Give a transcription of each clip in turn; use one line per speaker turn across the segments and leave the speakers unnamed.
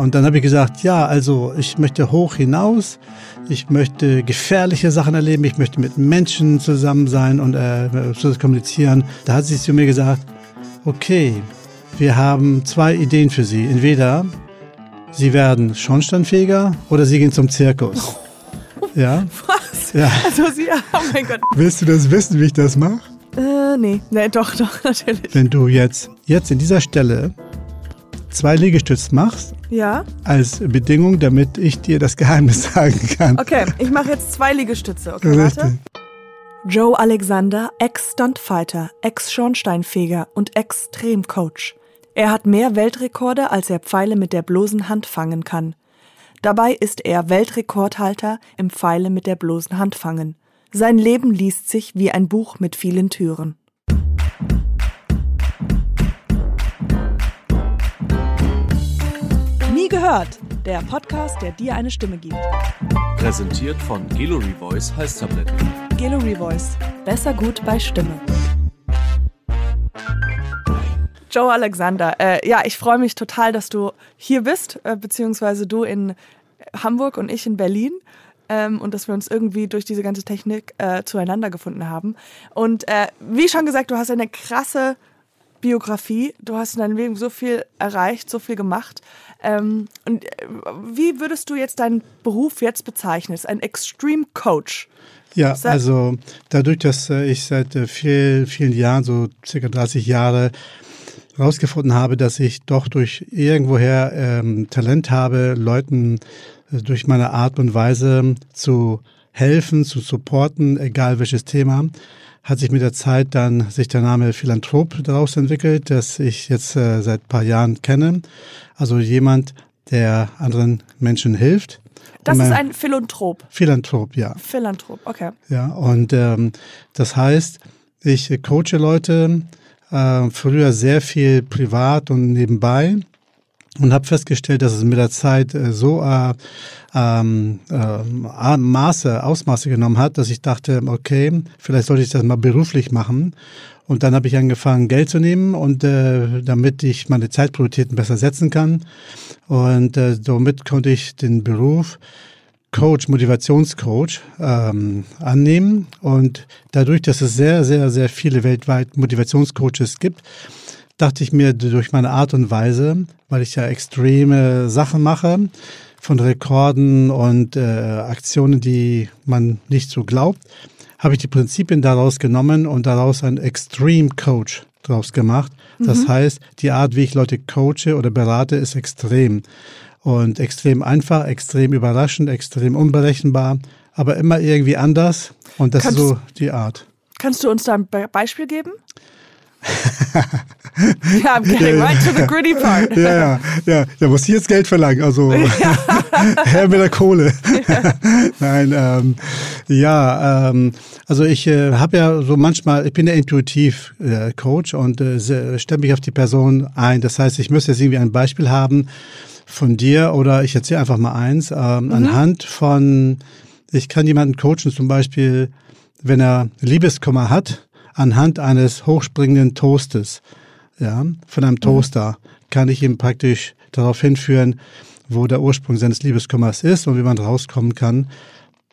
und dann habe ich gesagt, ja, also ich möchte hoch hinaus, ich möchte gefährliche Sachen erleben, ich möchte mit Menschen zusammen sein und äh, kommunizieren. Da hat sie zu mir gesagt, okay, wir haben zwei Ideen für Sie. Entweder Sie werden Schornsteinfeger oder Sie gehen zum Zirkus. Ja?
Was?
Ja.
Also sie, oh mein Gott.
Willst du das wissen, wie ich das mache?
Äh, nee. Nee, doch, doch, natürlich.
Wenn du jetzt, jetzt in dieser Stelle zwei Liegestütz machst,
Ja?
als Bedingung, damit ich dir das Geheimnis sagen kann.
Okay, ich mache jetzt zwei Liegestütze. Okay, warte.
Richtig.
Joe Alexander, Ex-Stuntfighter, Ex-Schornsteinfeger und Extremcoach. Er hat mehr Weltrekorde, als er Pfeile mit der bloßen Hand fangen kann. Dabei ist er Weltrekordhalter im Pfeile mit der bloßen Hand fangen. Sein Leben liest sich wie ein Buch mit vielen Türen. Gehört, der Podcast, der dir eine Stimme gibt.
Präsentiert von Gallery Voice Halstabletten.
Gallery Voice. Besser gut bei Stimme. Joe Alexander, äh, ja, ich freue mich total, dass du hier bist, äh, beziehungsweise du in Hamburg und ich in Berlin. Ähm, und dass wir uns irgendwie durch diese ganze Technik äh, zueinander gefunden haben. Und äh, wie schon gesagt, du hast eine krasse Biografie. Du hast in deinem Leben so viel erreicht, so viel gemacht. Ähm, und äh, wie würdest du jetzt deinen Beruf jetzt bezeichnen? Ist ein Extreme Coach.
Ja, also dadurch, dass äh, ich seit äh, viel, vielen Jahren, so circa 30 Jahre, herausgefunden habe, dass ich doch durch irgendwoher ähm, Talent habe, Leuten äh, durch meine Art und Weise zu helfen, zu supporten, egal welches Thema, hat sich mit der Zeit dann sich der Name Philanthrop daraus entwickelt, das ich jetzt äh, seit ein paar Jahren kenne. Also jemand, der anderen Menschen hilft.
Das ist
mein-
ein Philanthrop.
Philanthrop, ja.
Philanthrop, okay.
Ja, und ähm, das heißt, ich äh, coache Leute äh, früher sehr viel privat und nebenbei und habe festgestellt, dass es mit der Zeit äh, so äh, ähm, äh, Maße, Ausmaße genommen hat, dass ich dachte, okay, vielleicht sollte ich das mal beruflich machen. Und dann habe ich angefangen, Geld zu nehmen und äh, damit ich meine Zeitprioritäten besser setzen kann. Und äh, somit konnte ich den Beruf Coach, Motivationscoach ähm, annehmen. Und dadurch, dass es sehr, sehr, sehr viele weltweit Motivationscoaches gibt, dachte ich mir durch meine Art und Weise, weil ich ja extreme Sachen mache, von Rekorden und äh, Aktionen, die man nicht so glaubt, habe ich die Prinzipien daraus genommen und daraus einen Extreme Coach draus gemacht. Das heißt, die Art, wie ich Leute coache oder berate, ist extrem. Und extrem einfach, extrem überraschend, extrem unberechenbar, aber immer irgendwie anders. Und das
Kannst-
ist so die Art.
Kannst du uns da ein Be Beispiel geben? ja, I'm getting right to the gritty part.
Ja, ja, ja, da muss ich jetzt Geld verlangen, also Herr mit der Kohle. Nein, ähm, ja, ähm, also ich äh, habe ja so manchmal, ich bin ja intuitiv äh, Coach und äh, stelle mich auf die Person ein. Das heißt, ich müsste jetzt irgendwie ein Beispiel haben von dir oder ich erzähle einfach mal eins, ähm, anhand von, ich kann jemanden coachen, zum Beispiel, wenn er Liebeskummer hat, anhand eines hochspringenden Toastes ja, von einem Toaster, kann ich ihm praktisch darauf hinführen, wo der Ursprung seines Liebeskummers ist und wie man rauskommen kann.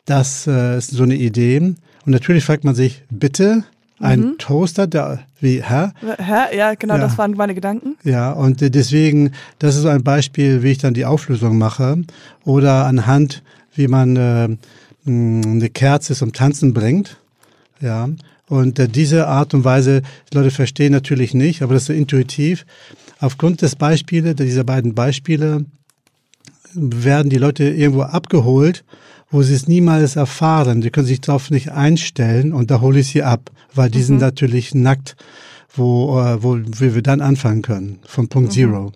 Das äh, ist so eine Idee. Und natürlich fragt man sich, bitte, ein Toaster, der, wie, hä?
Hä? Ja, genau,
Ja.
das waren meine Gedanken.
Ja, und deswegen, das ist so ein Beispiel, wie ich dann die Auflösung mache. Oder anhand, wie man äh, eine Kerze zum Tanzen bringt. Ja, und äh, diese Art und Weise, die Leute verstehen natürlich nicht, aber das ist so intuitiv. Aufgrund des Beispiele, dieser beiden Beispiele, werden die Leute irgendwo abgeholt, wo sie es niemals erfahren. Die können sich darauf nicht einstellen und da hole ich sie ab, weil die sind natürlich nackt, wo, äh, wo, wo wir dann anfangen können, von Punkt Zero.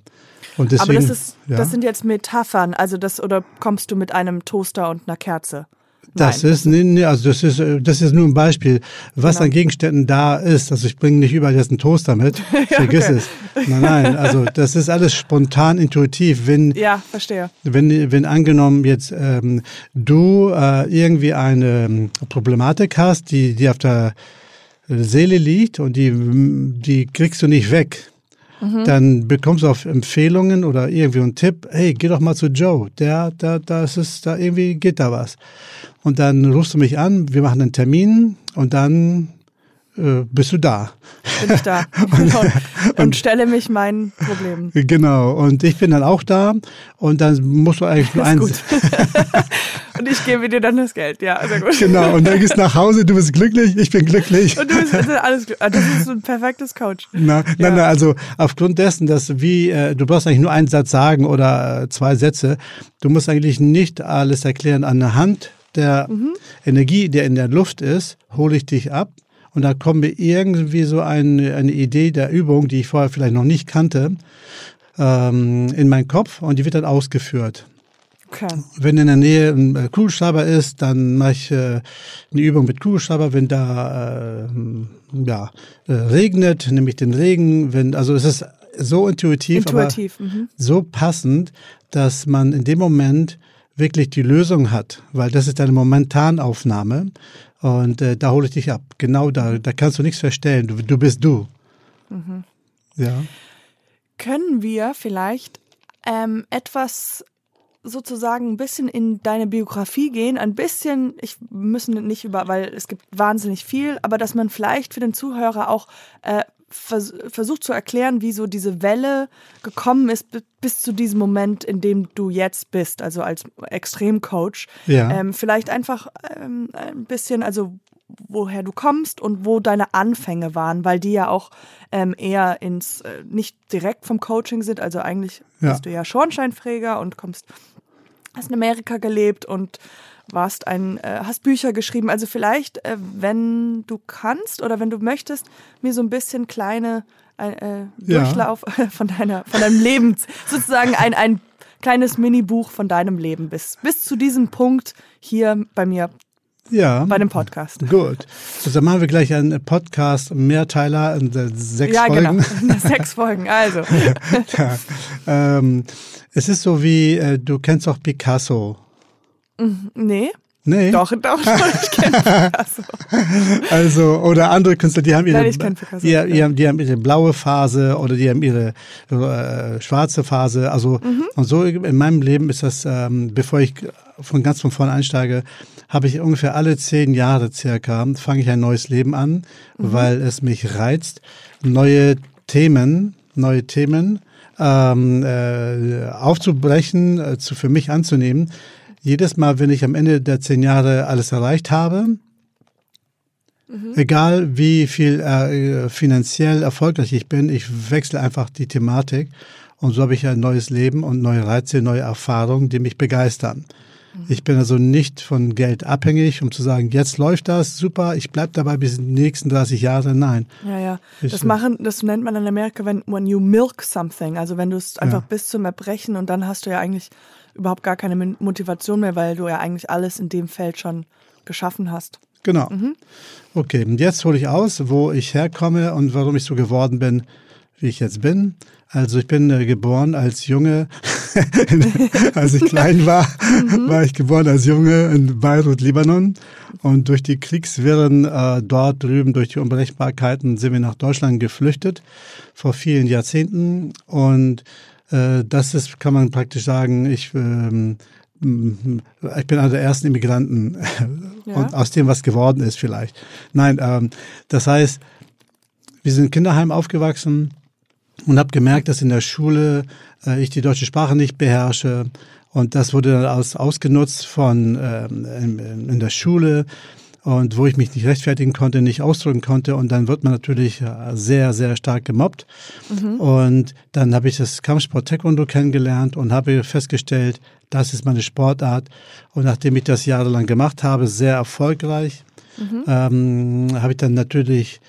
Und deswegen,
Aber das ist,
ja,
das sind jetzt Metaphern, also das, oder kommst du mit einem Toaster und einer Kerze?
Das
Nein,
ist, nee, nee, also das ist, äh, das ist nur ein Beispiel, was
Genau.
an Gegenständen da ist. Also ich bringe nicht überall jetzt einen Toaster mit, vergiss
okay.
es. Nein, nein, also das ist alles spontan, intuitiv. Wenn,
Ja, verstehe.
Wenn, wenn angenommen jetzt ähm, du äh, irgendwie eine ähm, Problematik hast, die, die auf der Seele liegt und die, die kriegst du nicht weg. dann bekommst du auf Empfehlungen oder irgendwie einen Tipp, hey, geh doch mal zu Joe, der, da, da ist es, da irgendwie geht da was. Und dann rufst du mich an, wir machen einen Termin und dann äh, bist du da.
Bin ich da und, und, und, stelle mich meinen Problemen.
Genau, und ich bin dann auch da und dann musst du eigentlich nur eins.
und ich gebe dir dann das Geld, ja, sehr gut.
Genau, und dann gehst du nach Hause, du bist glücklich, ich bin glücklich.
Und du bist also alles glücklich. Das ist ein perfektes Coach.
Na, ja. Nein, nein, also aufgrund dessen, dass wie, äh, du brauchst eigentlich nur einen Satz sagen oder äh, zwei Sätze. Du musst eigentlich nicht alles erklären an der mhm. Energie, der in der Luft ist, hole ich dich ab und da kommt mir irgendwie so eine, eine Idee der Übung, die ich vorher vielleicht noch nicht kannte, ähm, in meinen Kopf und die wird dann ausgeführt. Okay. Wenn in der Nähe ein äh, Kugelschreiber ist, dann mache ich äh, eine Übung mit Kugelschreiber. Wenn da äh, ja, äh, regnet, nehme ich den Regen. Wenn, also es ist so intuitiv,
intuitiv
aber mhm. so passend, dass man in dem Moment wirklich die Lösung hat, weil das ist eine Momentanaufnahme und äh, da hole ich dich ab. Genau da. Da kannst du nichts verstellen. Du, du bist du. Mhm. Ja.
Können wir vielleicht ähm, etwas sozusagen ein bisschen in deine Biografie gehen, ein bisschen, ich müssen nicht über, weil es gibt wahnsinnig viel, aber dass man vielleicht für den Zuhörer auch äh, vers versucht zu erklären, wie so diese Welle gekommen ist bis zu diesem Moment, in dem du jetzt bist, also als Extremcoach. Ja. Ähm, vielleicht einfach ähm, ein bisschen, also woher du kommst und wo deine Anfänge waren, weil die ja auch ähm, eher ins, äh, nicht direkt vom Coaching sind, also eigentlich ja. bist du ja Schornsteinfräger und kommst, hast in Amerika gelebt und warst ein, äh, hast Bücher geschrieben. Also vielleicht, äh, wenn du kannst oder wenn du möchtest, mir so ein bisschen kleine äh, Durchlauf ja. von deiner, von deinem Leben, sozusagen ein, ein kleines Mini-Buch von deinem Leben bis, bis zu diesem Punkt hier bei mir
ja.
Bei dem Podcast.
Gut. Also dann machen wir gleich einen Podcast Mehrteiler in sechs
ja,
Folgen.
Ja, genau. Sechs Folgen, also.
ja. ähm, es ist so wie, äh, du kennst doch Picasso.
Mhm, nee.
Nee.
Doch, doch, ich kenne Picasso.
Also, oder andere Künstler, die haben ihre,
Nein,
die, die, haben, die haben ihre blaue Phase oder die haben ihre äh, schwarze Phase. Also, mhm. und so in meinem Leben ist das, ähm, bevor ich von ganz von vorne einsteige, habe ich ungefähr alle zehn Jahre circa, fange ich ein neues Leben an, mhm. weil es mich reizt, neue Themen, neue Themen ähm, äh, aufzubrechen, äh, zu, für mich anzunehmen jedes Mal, wenn ich am Ende der zehn Jahre alles erreicht habe, mhm. egal wie viel äh, finanziell erfolgreich ich bin, ich wechsle einfach die Thematik und so habe ich ein neues Leben und neue Reize, neue Erfahrungen, die mich begeistern. Mhm. Ich bin also nicht von Geld abhängig, um zu sagen, jetzt läuft das, super, ich bleibe dabei bis in die nächsten 30 Jahre. Nein.
Ja, ja. Ich, das machen, das nennt man in Amerika, wenn when you milk something, also wenn du es einfach ja. bis zum Erbrechen und dann hast du ja eigentlich überhaupt gar keine Motivation mehr, weil du ja eigentlich alles in dem Feld schon geschaffen hast.
Genau. Mhm. Okay, und jetzt hole ich aus, wo ich herkomme und warum ich so geworden bin, wie ich jetzt bin. Also ich bin äh, geboren als Junge, als ich klein war, mhm. war ich geboren als Junge in Beirut, Libanon. Und durch die Kriegswirren äh, dort drüben, durch die Unberechenbarkeiten, sind wir nach Deutschland geflüchtet vor vielen Jahrzehnten. Und äh, das ist, kann man praktisch sagen, ich, ähm, ich bin einer der ersten Immigranten ja. und aus dem was geworden ist vielleicht. Nein, ähm, das heißt, wir sind in Kinderheim aufgewachsen und habe gemerkt, dass in der Schule äh, ich die deutsche Sprache nicht beherrsche und das wurde dann aus, ausgenutzt von ähm, in, in der Schule und wo ich mich nicht rechtfertigen konnte, nicht ausdrücken konnte. Und dann wird man natürlich äh, sehr, sehr stark gemobbt. Mhm. Und dann habe ich das Kampfsport Taekwondo kennengelernt und habe festgestellt, das ist meine Sportart. Und nachdem ich das jahrelang gemacht habe, sehr erfolgreich, mhm. ähm, habe ich dann natürlich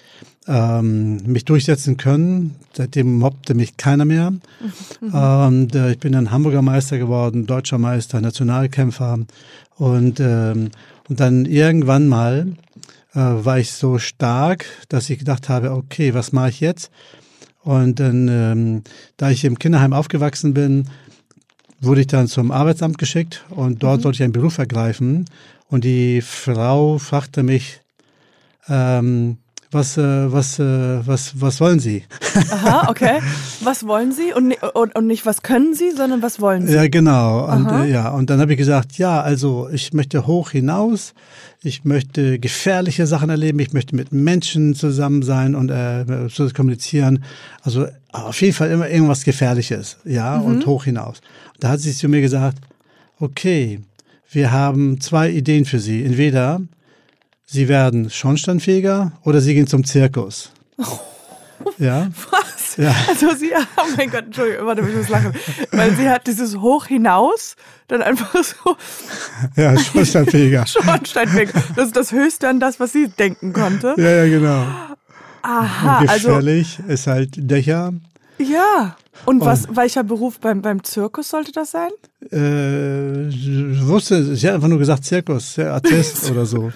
ähm, mich durchsetzen können. Seitdem mobbte mich keiner mehr. Mhm. Und äh, ich bin dann Hamburger Meister geworden, deutscher Meister, Nationalkämpfer. Und ähm, und dann irgendwann mal äh, war ich so stark, dass ich gedacht habe, okay, was mache ich jetzt? Und dann, ähm, da ich im Kinderheim aufgewachsen bin, wurde ich dann zum Arbeitsamt geschickt und dort mhm. sollte ich einen Beruf ergreifen. Und die Frau fragte mich, ähm, was, äh, was, äh, was, was wollen Sie?
Aha, okay. Was wollen Sie? Und, und, und nicht, was können Sie, sondern was wollen Sie?
Ja, genau. Und,
Aha.
äh, ja, und dann habe ich gesagt, ja, also ich möchte hoch hinaus, ich möchte gefährliche Sachen erleben, ich möchte mit Menschen zusammen sein und äh, so kommunizieren. Also auf jeden Fall immer irgendwas Gefährliches, ja,
Mhm.
und hoch hinaus. Da hat sie zu mir gesagt, okay, wir haben zwei Ideen für Sie. Entweder Sie werden Schornsteinfeger oder Sie gehen zum Zirkus. Ja,
Was?
Ja.
Also sie, oh mein Gott, Entschuldigung, warte, ich muss lachen. Weil sie hat dieses Hoch hinaus, dann einfach so
ja, Schornsteinfeger.
Schornsteinfeger. Das ist das Höchste an das, was sie denken konnte.
Ja, ja, genau.
Aha, also
Gefährlich ist halt Dächer.
ja. Und was, welcher Beruf beim, beim Zirkus sollte das sein?
Äh, ich wusste, sie hat einfach nur gesagt Zirkus, Artist oder so.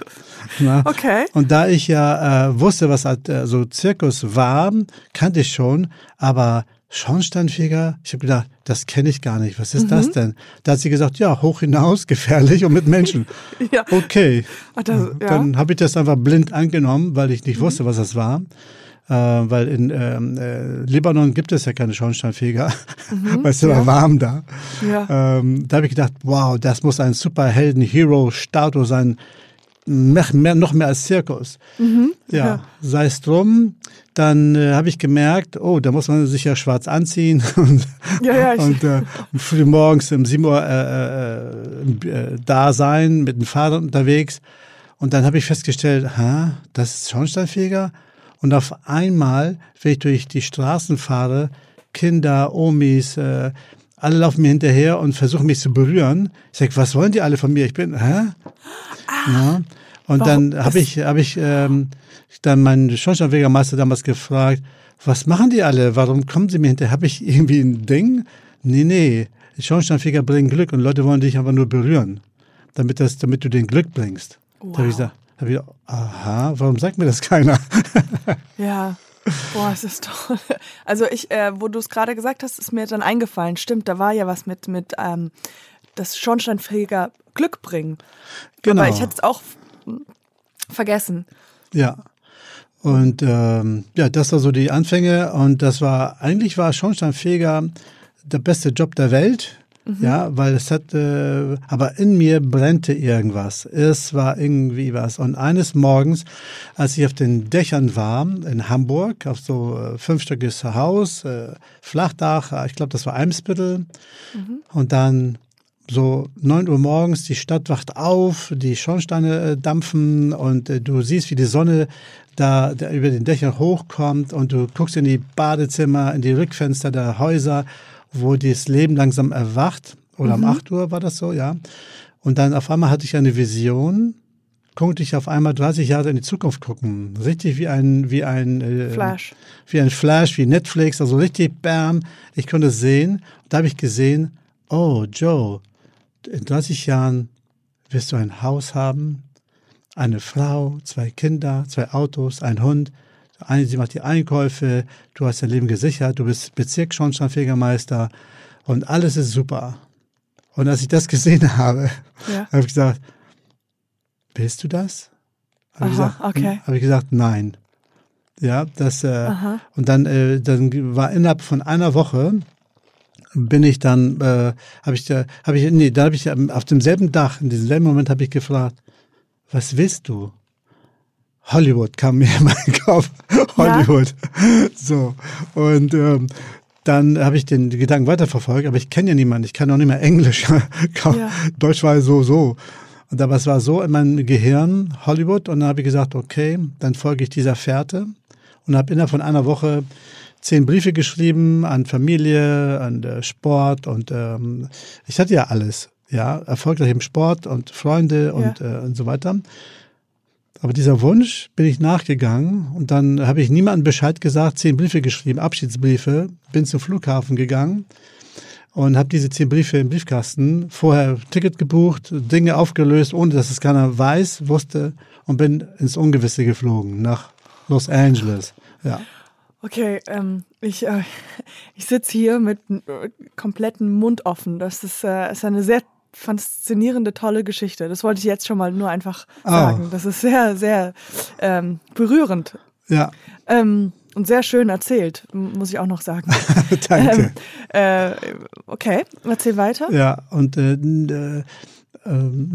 Na?
Okay.
Und da ich ja äh, wusste, was halt, äh, so Zirkus war, kannte ich schon, aber Schornsteinfeger, ich habe gedacht, das kenne ich gar nicht. Was ist
Mhm.
das denn? Da hat sie gesagt, ja, hoch hinaus, gefährlich und mit Menschen.
Ja.
Okay.
Ach, das, ja.
Dann habe ich das einfach blind angenommen, weil ich nicht wusste, was das war. Äh, weil in ähm, äh, Libanon gibt es ja keine Schornsteinfeger, weil es ist immer warm da.
ja.
Ähm, da habe ich gedacht, wow, das muss ein Superhelden-Hero-Status sein, mehr, mehr, noch mehr als Zirkus. ja,
Mhm. ja.
sei es drum. Dann äh, habe ich gemerkt, oh, da muss man sich ja schwarz anziehen und,
Ja, ja, ich-
und äh, früh morgens um 7 Uhr äh, äh, äh, da sein, mit dem Fahrrad unterwegs. Und dann habe ich festgestellt, ha, das ist Schornsteinfeger. Und auf einmal, wenn ich durch die Straßen fahre, Kinder, Omis, äh, alle laufen mir hinterher und versuchen mich zu berühren. Ich sage, was wollen die alle von mir? Ich bin, hä? Ja. Und
Warum?
dann habe ich, habe ich ähm, dann meinen Schornsteinfegermeister damals gefragt, was machen die alle? Warum kommen sie mir hinterher? Habe ich irgendwie ein Ding? Nee, nee. Schornsteinfeger bringen Glück und Leute wollen dich einfach nur berühren, damit, das, damit du den Glück bringst. Da habe ich
Wow.
gesagt, hab ich aha, warum sagt mir das keiner?
Ja. Boah, es ist toll. Also ich, äh, wo du es gerade gesagt hast, ist mir dann eingefallen. Stimmt, da war ja was mit, mit ähm, das Schornsteinfeger Glück bringen.
Genau.
Aber ich hätte es auch vergessen.
Ja. Und ähm, ja, das war so die Anfänge und das war, eigentlich war Schornsteinfeger der beste Job der Welt. Ja, weil es hat, äh, aber in mir brennte irgendwas. Es war irgendwie was. Und eines Morgens, als ich auf den Dächern war in Hamburg, auf so äh, fünfstöckiges Haus, äh, Flachdach, ich glaube, das war Eimsbüttel. Und dann so 9 Uhr morgens, die Stadt wacht auf, die Schornsteine äh, dampfen und äh, du siehst, wie die Sonne da, da über den Dächern hochkommt und du guckst in die Badezimmer, in die Rückfenster der Häuser, wo das Leben langsam erwacht. Oder um 8 Uhr war das so, ja. Und dann auf einmal hatte ich eine Vision, konnte ich auf einmal 30 Jahre in die Zukunft gucken. Richtig wie ein, wie ein äh,
Flash.
wie ein Flash, wie Netflix, also richtig bam. Ich konnte es sehen. Und da habe ich gesehen, oh Joe, in 30 Jahren wirst du ein Haus haben, eine Frau, zwei Kinder, zwei Autos, ein Hund. Eine, sie macht die Einkäufe, du hast dein Leben gesichert, du bist Bezirksschornsteinfegermeister und alles ist super. Und als ich das gesehen habe,
Ja.
habe ich gesagt, willst du das? Habe ich
Aha,
gesagt,
okay.
Habe ich gesagt, nein. Ja, das äh, und dann äh, dann war innerhalb von einer Woche bin ich dann äh, habe ich da habe ich nee, da habe ich ähm, auf demselben Dach in diesem selben Moment habe ich gefragt, was willst du? Hollywood kam mir in meinen Kopf. Hollywood. So und ähm, dann habe ich den Gedanken weiterverfolgt, aber ich kenne ja niemanden, ich kann auch nicht mehr Englisch.
Ja.
Deutsch war so so. Und aber es war so in meinem Gehirn Hollywood und dann habe ich gesagt, okay, dann folge ich dieser Fährte und habe innerhalb von einer Woche zehn Briefe geschrieben an Familie, an äh, Sport und ähm, ich hatte ja alles, ja, erfolgreich im Sport und Freunde und, äh, und so weiter. Aber dieser Wunsch bin ich nachgegangen und dann habe ich niemandem Bescheid gesagt, zehn Briefe geschrieben, Abschiedsbriefe, bin zum Flughafen gegangen und habe diese zehn Briefe im Briefkasten, vorher Ticket gebucht, Dinge aufgelöst, ohne dass es keiner weiß, wusste und bin ins Ungewisse geflogen nach Los Angeles. Ja.
Okay, ähm, ich, äh, ich sitze hier mit äh, kompletten Mund offen. Das ist, äh, ist eine sehr faszinierende, tolle Geschichte. Das wollte ich jetzt schon mal nur einfach
Ah.
sagen. Das ist sehr, sehr ähm, berührend.
Ja.
Ähm, und sehr schön erzählt, muss ich auch noch sagen.
Danke.
Ähm, äh, okay, erzähl weiter.
Ja, und äh, äh,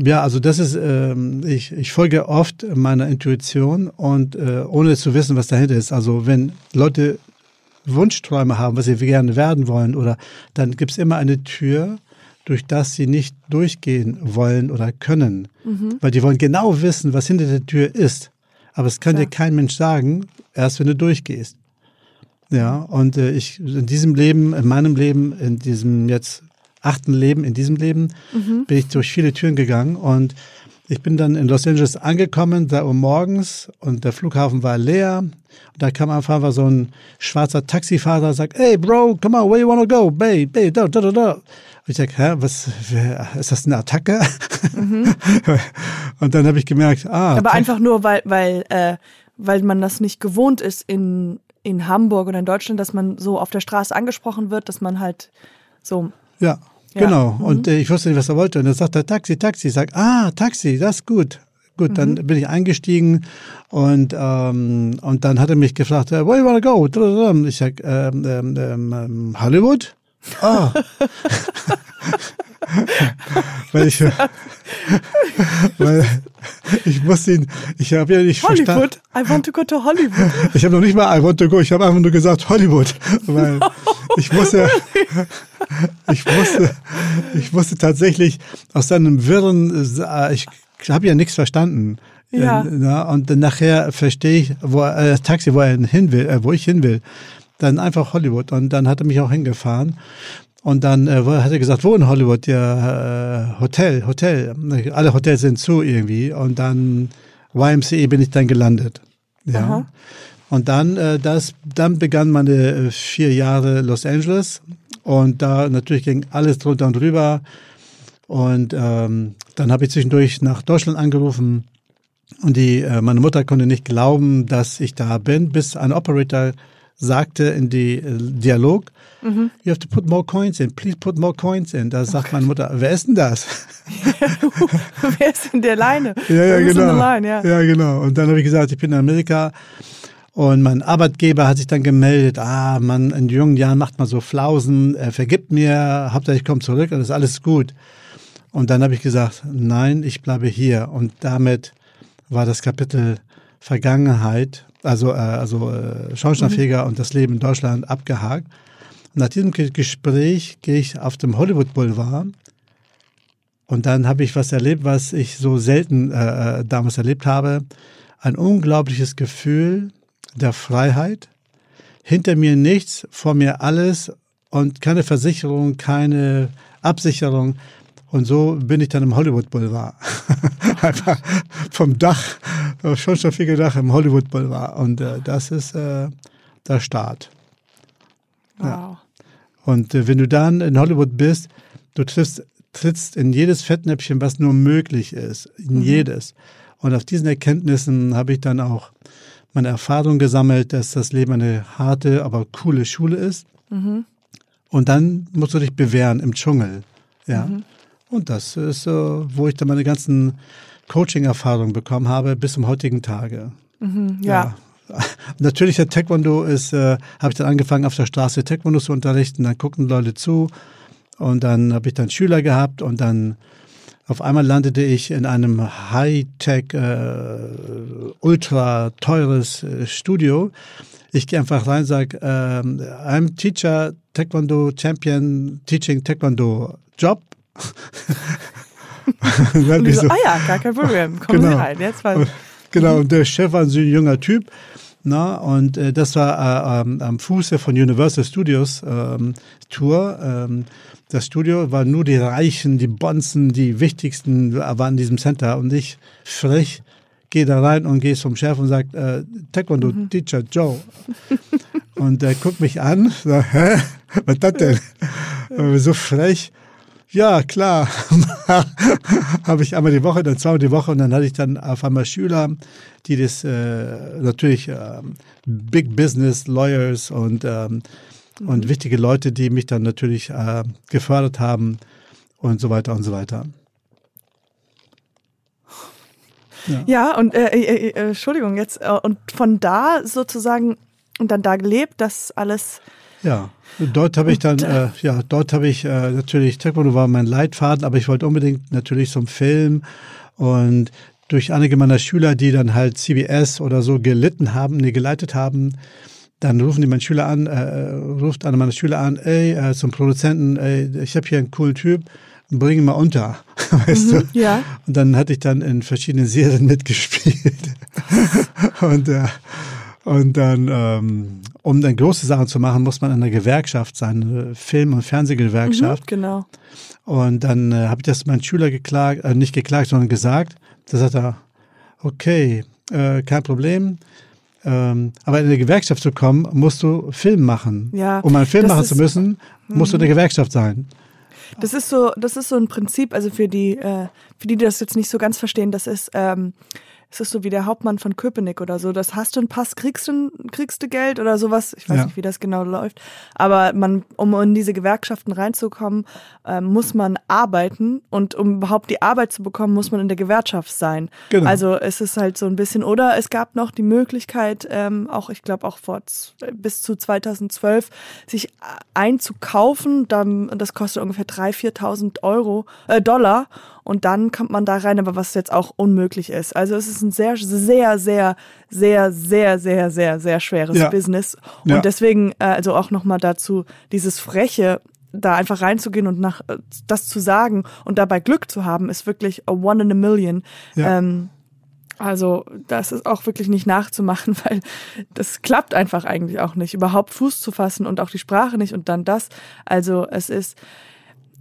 ja, also das ist, äh, ich, ich folge oft meiner Intuition und äh, ohne zu wissen, was dahinter ist. Also wenn Leute Wunschträume haben, was sie gerne werden wollen, oder dann gibt es immer eine Tür, durch das sie nicht durchgehen wollen oder können. Mhm. Weil die wollen genau wissen, was hinter der Tür ist. Aber es kann ja. dir kein Mensch sagen, erst wenn du durchgehst. Ja, und äh, ich in diesem Leben, in meinem Leben, in diesem jetzt achten Leben, in diesem Leben, mhm. bin ich durch viele Türen gegangen und ich bin dann in Los Angeles angekommen, da Uhr morgens und der Flughafen war leer. Und da kam einfach so ein schwarzer Taxifahrer, sagt, hey Bro, come on, where you wanna go? Bay, bay, da, da, da, da. Und ich sag, hä, was, ist das eine Attacke? Mhm. und dann habe ich gemerkt, ah.
Aber einfach nur, weil, weil, äh, weil man das nicht gewohnt ist in, in Hamburg oder in Deutschland, dass man so auf der Straße angesprochen wird, dass man halt so.
Ja, ja. genau. Mhm. Und äh, ich wusste nicht, was er wollte. Und dann sagt er Taxi, Taxi. Ich sag, ah, Taxi, das ist gut. Gut, dann mhm. bin ich eingestiegen und, ähm, und dann hat er mich gefragt, where you wanna go? Ich sag, ähm, ähm, ähm, Hollywood? Ah. weil ich, weil ich musste ihn, ich habe ja nicht
Hollywood,
verstanden.
I want to go to Hollywood.
Ich habe noch nicht mal I want to go, ich habe einfach nur gesagt Hollywood, weil ich musste, ich musste, ich musste tatsächlich aus seinem Wirren, äh, ich habe ja nichts verstanden.
Ja.
ja und dann nachher verstehe ich, wo äh, Taxi, wo er hin will, äh, wo ich hin will. Dann einfach Hollywood. Und dann hat er mich auch hingefahren. Und dann äh, hat er gesagt, wo in Hollywood? Ja, äh, Hotel, Hotel. Alle Hotels sind zu irgendwie. Und dann YMCA bin ich dann gelandet. Ja. Aha. Und dann, äh, das, dann begann meine äh, vier Jahre Los Angeles. Und da natürlich ging alles drunter und drüber. Und ähm, dann habe ich zwischendurch nach Deutschland angerufen. Und die, äh, meine Mutter konnte nicht glauben, dass ich da bin, bis ein Operator sagte in die äh, Dialog, mhm. you have to put more coins in, please put more coins in. Da sagt oh meine Mutter, wer ist denn das?
wer ist denn der Leine?
Ja, ja, genau. Line, ja. ja, genau. Und dann habe ich gesagt, ich bin in Amerika. Und mein Arbeitgeber hat sich dann gemeldet, ah, man, in jungen Jahren macht man so Flausen, er vergibt mir, Hauptsache ich komme zurück und ist alles gut. Und dann habe ich gesagt, nein, ich bleibe hier. Und damit war das Kapitel Vergangenheit also, äh, also äh, Schornsteinfeger mhm. und das Leben in Deutschland abgehakt. Und nach diesem Gespräch gehe ich auf dem Hollywood Boulevard und dann habe ich was erlebt, was ich so selten äh, äh, damals erlebt habe. Ein unglaubliches Gefühl der Freiheit. Hinter mir nichts, vor mir alles und keine Versicherung, keine Absicherung. Und so bin ich dann im Hollywood Boulevard. Einfach vom Dach, schon schon viel gedacht, im Hollywood Boulevard. Und äh, das ist äh, der Start.
Wow. Ja.
Und äh, wenn du dann in Hollywood bist, du triffst, trittst in jedes Fettnäpfchen, was nur möglich ist. In mhm. jedes. Und auf diesen Erkenntnissen habe ich dann auch meine Erfahrung gesammelt, dass das Leben eine harte, aber coole Schule ist. Mhm. Und dann musst du dich bewähren im Dschungel. Ja. Mhm. Und das ist, wo ich dann meine ganzen Coaching-Erfahrungen bekommen habe bis zum heutigen Tage.
Mhm, ja.
ja. Natürlich, der Taekwondo ist, äh, habe ich dann angefangen auf der Straße Taekwondo zu unterrichten, dann gucken Leute zu und dann habe ich dann Schüler gehabt und dann auf einmal landete ich in einem Hightech, äh, ultra teures äh, Studio. Ich gehe einfach rein und sage, äh, I'm Teacher, Taekwondo Champion, Teaching Taekwondo Job.
Und die so, ah ja, gar kein Problem, kommen genau. Sie rein. Jetzt war
genau, und der Chef war so ein junger Typ. Na, und äh, das war äh, ähm, am Fuße von Universal Studios ähm, Tour. Ähm, das Studio war nur die Reichen, die Bonzen, die Wichtigsten waren in diesem Center. Und ich frech gehe da rein und gehe zum Chef und sage, äh, Taekwondo mhm. Teacher Joe. und er guckt mich an, sagt, hä, was ist das denn? so frech. Ja, klar. habe ich einmal die Woche, dann zweimal die Woche und dann hatte ich dann auf einmal Schüler, die das äh, natürlich äh, Big Business Lawyers und, ähm, mhm. und wichtige Leute, die mich dann natürlich äh, gefördert haben und so weiter und so weiter.
Ja, ja und äh, äh, äh, Entschuldigung, jetzt und von da sozusagen und dann da gelebt, das alles.
Ja, dort habe ich dann, äh, ja, dort habe ich äh, natürlich, Taekwondo war mein Leitfaden, aber ich wollte unbedingt natürlich zum Film und durch einige meiner Schüler, die dann halt CBS oder so gelitten haben, nee, geleitet haben, dann rufen die meinen Schüler an, äh, ruft einer meiner Schüler an, ey, äh, zum Produzenten, ey, ich habe hier einen coolen Typ, bring ihn mal unter, weißt mhm, du? Ja. Und dann hatte ich dann in verschiedenen Serien mitgespielt. und äh, und dann, ähm, um dann große Sachen zu machen, muss man in der Gewerkschaft sein, eine Film- und Fernsehgewerkschaft.
Mhm, genau.
Und dann äh, habe ich das meinen Schüler geklagt, äh, nicht geklagt, sondern gesagt. Da sagt er, okay, äh, kein Problem. Ähm, aber in eine Gewerkschaft zu kommen, musst du Film machen. Ja, um einen Film machen zu müssen, musst du in der mhm. Gewerkschaft sein.
Das ist so, das ist so ein Prinzip, also für die, äh, für die, die das jetzt nicht so ganz verstehen, das ist, ähm, es ist so wie der Hauptmann von Köpenick oder so. Das hast du einen Pass, kriegst du, kriegst du Geld oder sowas. Ich weiß ja. nicht, wie das genau läuft. Aber man, um in diese Gewerkschaften reinzukommen, äh, muss man arbeiten. Und um überhaupt die Arbeit zu bekommen, muss man in der Gewerkschaft sein. Genau. Also es ist halt so ein bisschen, oder es gab noch die Möglichkeit, ähm, auch ich glaube auch vor bis zu 2012, sich einzukaufen. Dann, das kostet ungefähr 3.000, 4.000 Euro, äh, Dollar und dann kommt man da rein, aber was jetzt auch unmöglich ist. Also es ist ein sehr, sehr, sehr, sehr, sehr, sehr, sehr, sehr schweres ja. Business. Und ja. deswegen, äh, also auch nochmal dazu, dieses Freche, da einfach reinzugehen und nach äh, das zu sagen und dabei Glück zu haben, ist wirklich a one in a million. Ja. Ähm, also das ist auch wirklich nicht nachzumachen, weil das klappt einfach eigentlich auch nicht, überhaupt Fuß zu fassen und auch die Sprache nicht und dann das. Also es ist,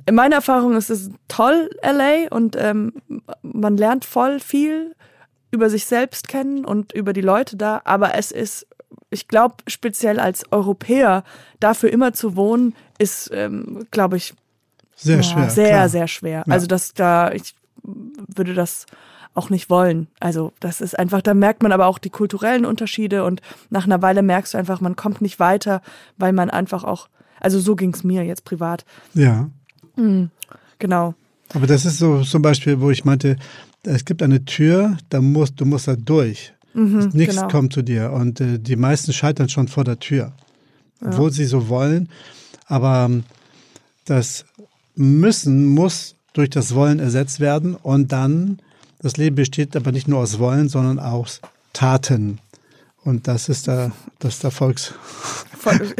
in meiner Erfahrung ist es toll, LA, und ähm, man lernt voll viel über sich selbst kennen und über die Leute da, aber es ist, ich glaube, speziell als Europäer dafür immer zu wohnen, ist, ähm, glaube ich,
sehr ja, schwer.
Sehr, klar. sehr schwer. Ja. Also das da, ich würde das auch nicht wollen. Also das ist einfach, da merkt man aber auch die kulturellen Unterschiede und nach einer Weile merkst du einfach, man kommt nicht weiter, weil man einfach auch, also so ging es mir jetzt privat.
Ja.
Mhm, genau.
Aber das ist so zum Beispiel, wo ich meinte, es gibt eine Tür, da musst, du musst da durch. Mhm, Nichts genau. kommt zu dir. Und äh, die meisten scheitern schon vor der Tür. Ja. Obwohl sie so wollen. Aber ähm, das Müssen muss durch das Wollen ersetzt werden. Und dann, das Leben besteht aber nicht nur aus Wollen, sondern aus Taten. Und das ist der, das ist der Volks.
Warte,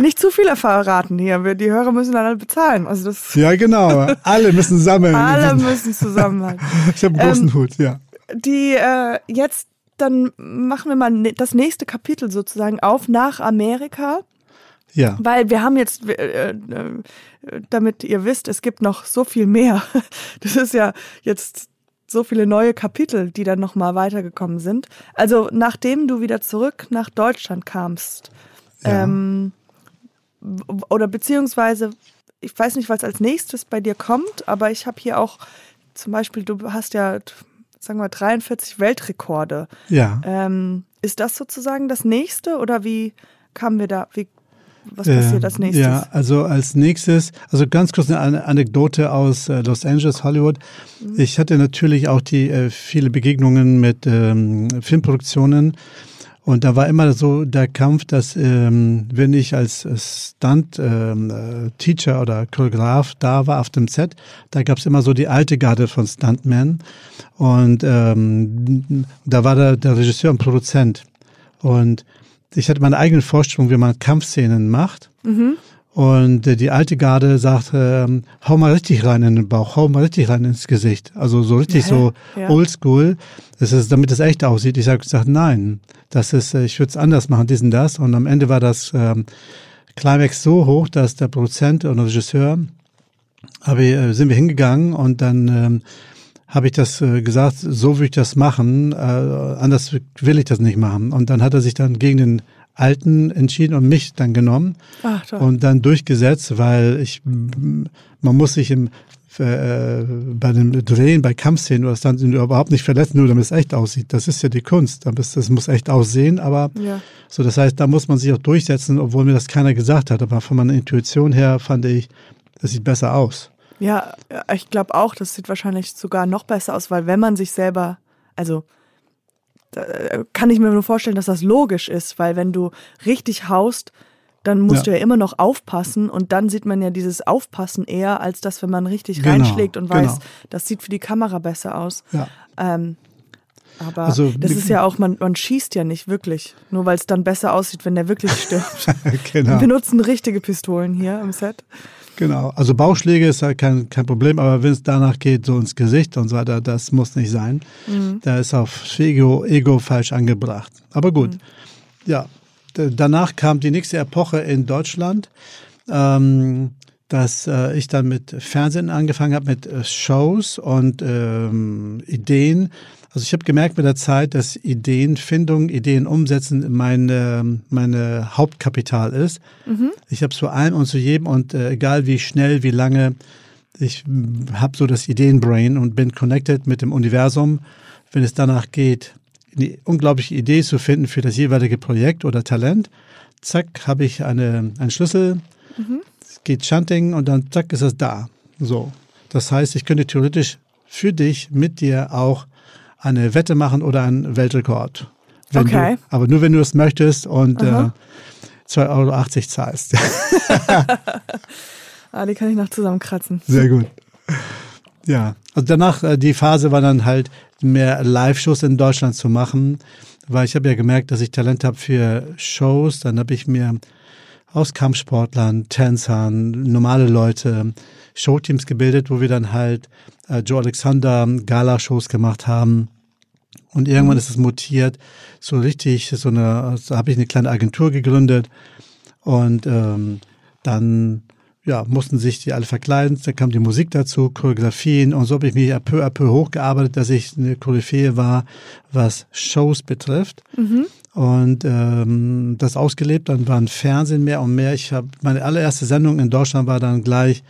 nicht zu viel verraten hier. Die Hörer müssen dann alle bezahlen. Also das
ja, genau. Alle müssen sammeln.
alle müssen zusammenhalten.
ich habe einen großen ähm, Hut, ja.
Die äh, jetzt, dann machen wir mal ne, das nächste Kapitel sozusagen auf nach Amerika.
Ja.
Weil wir haben jetzt, äh, äh, damit ihr wisst, es gibt noch so viel mehr. Das ist ja jetzt so viele neue Kapitel, die dann nochmal weitergekommen sind. Also nachdem du wieder zurück nach Deutschland kamst, ja. ähm, oder beziehungsweise, ich weiß nicht, was als nächstes bei dir kommt, aber ich habe hier auch zum Beispiel, du hast ja, sagen wir, 43 Weltrekorde.
Ja.
Ähm, ist das sozusagen das nächste oder wie kamen wir da, wie was passiert als nächstes?
Ja, also als nächstes, also ganz kurz eine Anekdote aus äh, Los Angeles, Hollywood. Mhm. Ich hatte natürlich auch die äh, viele Begegnungen mit ähm, Filmproduktionen. Und da war immer so der Kampf, dass ähm, wenn ich als Stunt-Teacher ähm, äh, oder Choreograf da war auf dem Set, da gab es immer so die alte Garde von Stuntmen. Und ähm, da war der, der Regisseur und Produzent. Und ich hatte meine eigene Vorstellung, wie man Kampfszenen macht. Mhm. Und äh, die alte Garde sagt, ähm, hau mal richtig rein in den Bauch, hau mal richtig rein ins Gesicht. Also so richtig ja, so ja. oldschool. Das ist, damit es echt aussieht. Ich sage, sag, nein, das ist, äh, ich würde es anders machen, diesen das. Und am Ende war das ähm, Climax so hoch, dass der Produzent und der Regisseur, aber äh, sind wir hingegangen und dann ähm, habe ich das äh, gesagt, so will ich das machen, äh, anders will ich das nicht machen. Und dann hat er sich dann gegen den Alten entschieden und mich dann genommen Ach, und dann durchgesetzt, weil ich, man muss sich im, äh, bei dem Drehen, bei Kampfszenen oder dann überhaupt nicht verletzen, nur damit es echt aussieht. Das ist ja die Kunst. Das muss echt aussehen, aber ja. so, das heißt, da muss man sich auch durchsetzen, obwohl mir das keiner gesagt hat. Aber von meiner Intuition her fand ich, das sieht besser aus.
Ja, ich glaube auch, das sieht wahrscheinlich sogar noch besser aus, weil wenn man sich selber also da äh, kann ich mir nur vorstellen, dass das logisch ist, weil wenn du richtig haust, dann musst
Ja.
du ja immer noch aufpassen und dann sieht man ja dieses Aufpassen eher, als das, wenn man richtig
Genau,
reinschlägt und weiß,
genau.
das sieht für die Kamera besser aus.
Ja.
Ähm, aber
Also,
das ist ja auch, man, man schießt ja nicht wirklich, nur weil es dann besser aussieht, wenn der wirklich stirbt. Wir
genau.
benutzen richtige Pistolen hier im Set.
Genau. Also Bauchschläge ist halt kein, kein Problem, aber wenn es danach geht, so ins Gesicht und so weiter, das muss nicht sein. Da ist auf Ego, Ego falsch angebracht. Aber gut. Ja. D- Danach kam die nächste Epoche in Deutschland, ähm, dass äh, ich dann mit Fernsehen angefangen habe, mit äh, Shows und ähm, Ideen. Also ich habe gemerkt mit der Zeit, dass Ideenfindung, Ideen umsetzen meine, meine Hauptkapital ist. Ich habe zu allem und zu jedem und äh, egal wie schnell, wie lange, ich habe so das Ideenbrain und bin connected mit dem Universum, wenn es danach geht, eine unglaubliche Idee zu finden für das jeweilige Projekt oder Talent. Zack, habe ich eine, einen Schlüssel, es geht Chanting und dann zack ist es da. So. Das heißt, ich könnte theoretisch für dich mit dir auch eine Wette machen oder einen Weltrekord. Wenn
Okay.
Du, aber nur wenn du es möchtest und äh,
Aha.
2,80 Euro zahlst.
Ah, die kann ich noch zusammenkratzen.
Sehr gut. Ja, also danach, äh, die Phase war dann halt mehr Live-Shows in Deutschland zu machen, weil ich habe ja gemerkt, dass ich Talent habe für Shows. Dann habe ich mir aus Kampfsportlern, Tänzern, normale Leute, Showteams gebildet, wo wir dann halt äh, Joe Alexander Gala-Shows gemacht haben. Und irgendwann ist es mutiert, so richtig, so eine, so habe ich eine kleine Agentur gegründet und ähm, dann ja, mussten sich die alle verkleiden. Dann kam die Musik dazu, Choreografien und so habe ich mich peu à peu hochgearbeitet, dass ich eine Koryphäe war, was Shows betrifft. Und ähm, das ausgelebt, dann war ein Fernsehen mehr und mehr. Ich habe meine allererste Sendung in Deutschland war dann gleich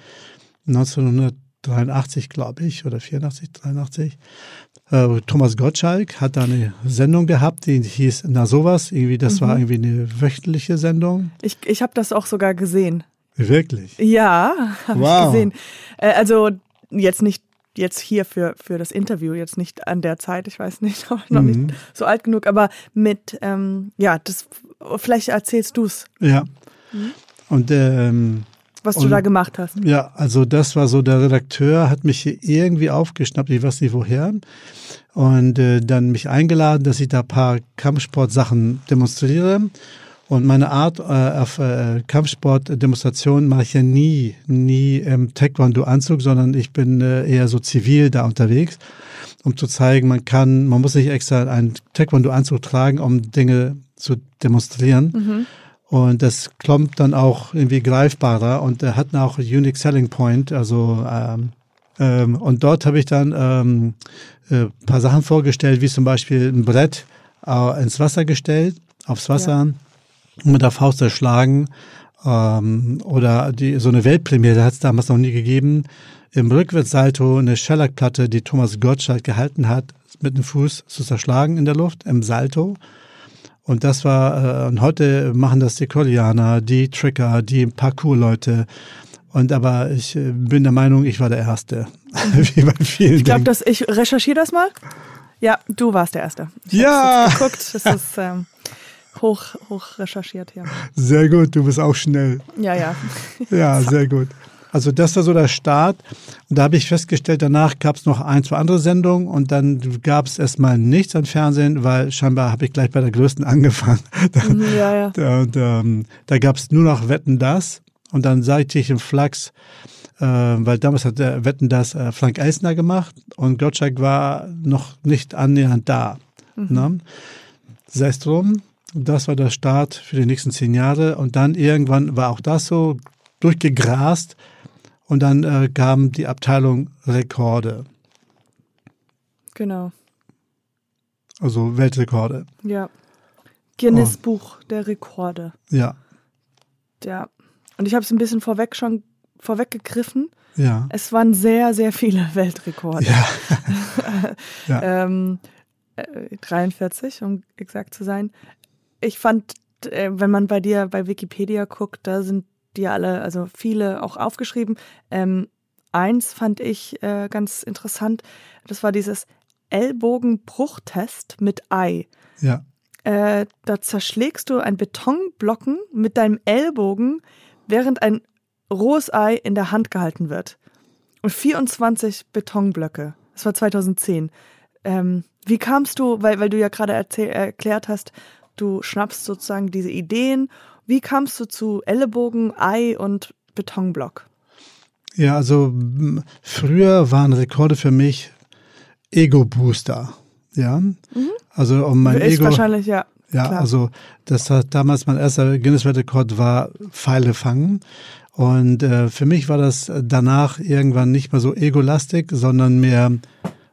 1983, glaube ich, oder 84, 83. Äh, Thomas Gottschalk hat da eine Sendung gehabt, die hieß Na sowas. Irgendwie, das war irgendwie eine wöchentliche Sendung.
Ich, ich habe das auch sogar gesehen.
Wirklich.
Ja, habe
Wow.
ich gesehen. Äh, also jetzt nicht jetzt hier für, für das Interview, jetzt nicht an der Zeit, ich weiß nicht, noch
Mhm.
nicht so alt genug, aber mit, ähm, ja, das, vielleicht erzählst du's,
Ja. Und ähm,
was du
Und-
da gemacht hast.
Ja, also das war so, der Redakteur hat mich hier irgendwie aufgeschnappt, ich weiß nicht woher, und äh, dann mich eingeladen, dass ich da ein paar Kampfsportsachen demonstriere. Und meine Art äh, auf äh, Kampfsportdemonstrationen mache ich ja nie, nie im Taekwondo-Anzug, sondern ich bin äh, eher so zivil da unterwegs, um zu zeigen, man kann, man muss nicht extra einen Taekwondo-Anzug tragen, um Dinge zu demonstrieren. Und das kommt dann auch irgendwie greifbarer und er hat auch einen Unique Selling Point. Also ähm, ähm, und dort habe ich dann ähm, äh, ein paar Sachen vorgestellt, wie zum Beispiel ein Brett äh, ins Wasser gestellt, aufs Wasser und mit der Faust erschlagen. Ähm, oder die, so eine Weltpremiere hat es damals noch nie gegeben. Im Rückwärtssalto eine Schellackplatte, die Thomas Gottschalk gehalten hat, mit dem Fuß zu zerschlagen in der Luft, im Salto. Und das war, äh, und heute machen das die Koreaner, die Tricker, die Parkour-Leute. Und aber ich äh, bin der Meinung, ich war der Erste. Wie bei vielen
Ich glaube, dass ich recherchiere das mal. Ja, du warst der Erste. Ich
Ja.
hab's geguckt, das ist ähm, hoch, hoch recherchiert hier.
Sehr gut, du bist auch schnell.
Ja, ja.
Ja, sehr gut. Also das war so der Start. Und da habe ich festgestellt, danach gab es noch ein, zwei andere Sendungen und dann gab es erstmal nichts am Fernsehen, weil scheinbar habe ich gleich bei der größten angefangen.
Mhm, ja, ja.
da, da, da gab es nur noch Wetten das und dann sagte ich im Flachs, äh, weil damals hat der Wetten das äh, Frank Eisner gemacht und Gottschalk war noch nicht annähernd da. Ne? Sei es drum, das war der Start für die nächsten zehn Jahre und dann irgendwann war auch das so durchgegrast und dann äh, kam die Abteilung Rekorde,
Genau.
also Weltrekorde.
Ja. Guinness
Oh.
Buch der Rekorde.
Ja,
Ja. Und ich habe es ein bisschen vorweg schon vorweggegriffen.
ja,
Es waren sehr, sehr viele Weltrekorde.
ja, ja.
Ähm, äh, 43, um exakt zu sein. Ich fand, äh, wenn man bei dir bei Wikipedia guckt, da sind die alle, also viele auch aufgeschrieben. Ähm, eins fand ich äh, ganz interessant. Das war dieses Ellbogenbruchtest mit Ei.
Ja.
Äh, da zerschlägst du ein Betonblocken mit deinem Ellbogen, während ein rohes Ei in der Hand gehalten wird. Und 24 Betonblöcke. Das war 2010. Ähm, wie kamst du, weil, weil du ja gerade erklärt hast, du schnappst sozusagen diese Ideen. Wie kamst du zu Ellenbogen, Ei und Betonblock?
Ja, also früher waren Rekorde für mich Ego-Booster. Ja, mhm. also um mein
Ist
Ego.
wahrscheinlich, ja.
Ja,
klar.
also das hat damals mein erster Guinness-Weltrekord war Pfeile fangen. Und äh, für mich war das danach irgendwann nicht mehr so egolastig, sondern mehr,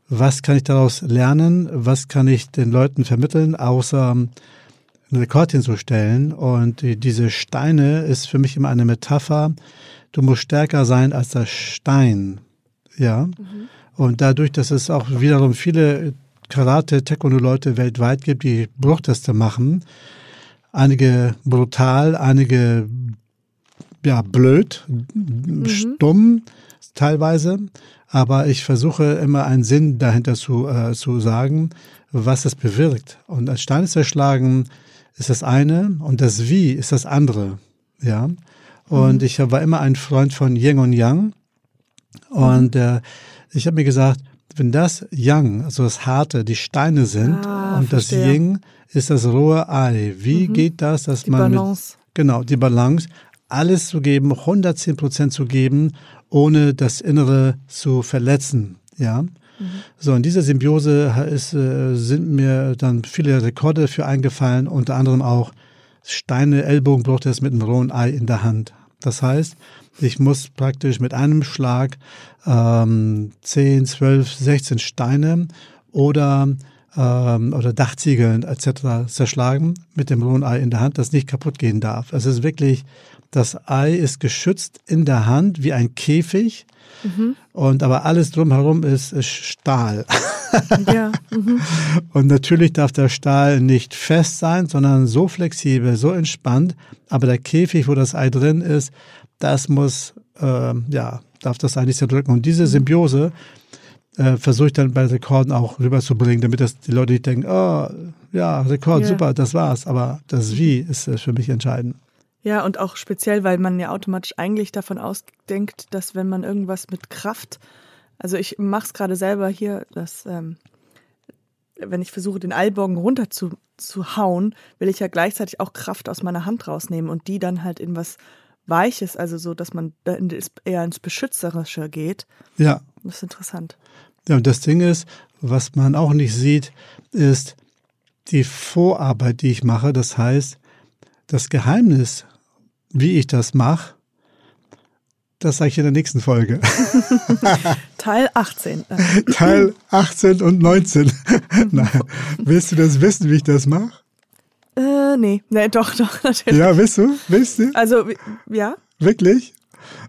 was kann ich daraus lernen, was kann ich den Leuten vermitteln, außer einen Rekord hinzustellen. Und die, diese Steine ist für mich immer eine Metapher. Du musst stärker sein als der Stein. Ja. Mhm. Und dadurch, dass es auch wiederum viele Karate, Taekwondo-Leute weltweit gibt, die Bruchteste machen. Einige brutal, einige ja blöd, mhm. stumm teilweise. Aber ich versuche immer einen Sinn dahinter zu, äh, zu sagen, was es bewirkt. Und als Steine zerschlagen ist das eine und das Wie ist das andere. Ja. Und mhm. ich war immer ein Freund von Yin und Yang. Und äh, ich habe mir gesagt, wenn das Yang, also das Harte, die Steine sind ah, und verstehe. das Ying ist das rohe Ei, wie mhm. geht das, dass
die
man
Balance.
Mit, genau die Balance, alles zu geben, 110 Prozent zu geben, ohne das Innere zu verletzen, ja. So, in dieser Symbiose ist, äh, sind mir dann viele Rekorde für eingefallen, unter anderem auch Steine, Ellbogenbruch, das mit einem rohen Ei in der Hand. Das heißt, ich muss praktisch mit einem Schlag ähm, 10, 12, 16 Steine oder, ähm, oder Dachziegeln etc. zerschlagen mit dem rohen Ei in der Hand, das nicht kaputt gehen darf. Es ist wirklich, das Ei ist geschützt in der Hand wie ein Käfig. Mhm. Und aber alles drumherum ist, ist Stahl.
Ja. Mhm.
Und natürlich darf der Stahl nicht fest sein, sondern so flexibel, so entspannt. Aber der Käfig, wo das Ei drin ist, das muss, äh, ja, darf das eigentlich zerdrücken. Und diese Symbiose äh, versuche ich dann bei Rekorden auch rüberzubringen, damit das die Leute nicht denken, oh, ja, Rekord, yeah. super, das war's. Aber das Wie ist äh, für mich entscheidend.
Ja, und auch speziell, weil man ja automatisch eigentlich davon ausdenkt, dass wenn man irgendwas mit Kraft, also ich mache es gerade selber hier, dass ähm, wenn ich versuche, den Ellbogen runter zu, zu hauen, will ich ja gleichzeitig auch Kraft aus meiner Hand rausnehmen und die dann halt in was Weiches, also so, dass man eher ins Beschützerische geht.
Ja.
Das ist interessant.
Ja, und das Ding ist, was man auch nicht sieht, ist die Vorarbeit, die ich mache. Das heißt, das Geheimnis, wie ich das mache, das sage ich in der nächsten Folge.
Teil 18.
Teil 18 und 19. Nein. Willst du das wissen, wie ich das mache?
Äh, nee. Nee, doch, doch,
natürlich. Ja, willst du? Willst du?
Also, ja.
Wirklich?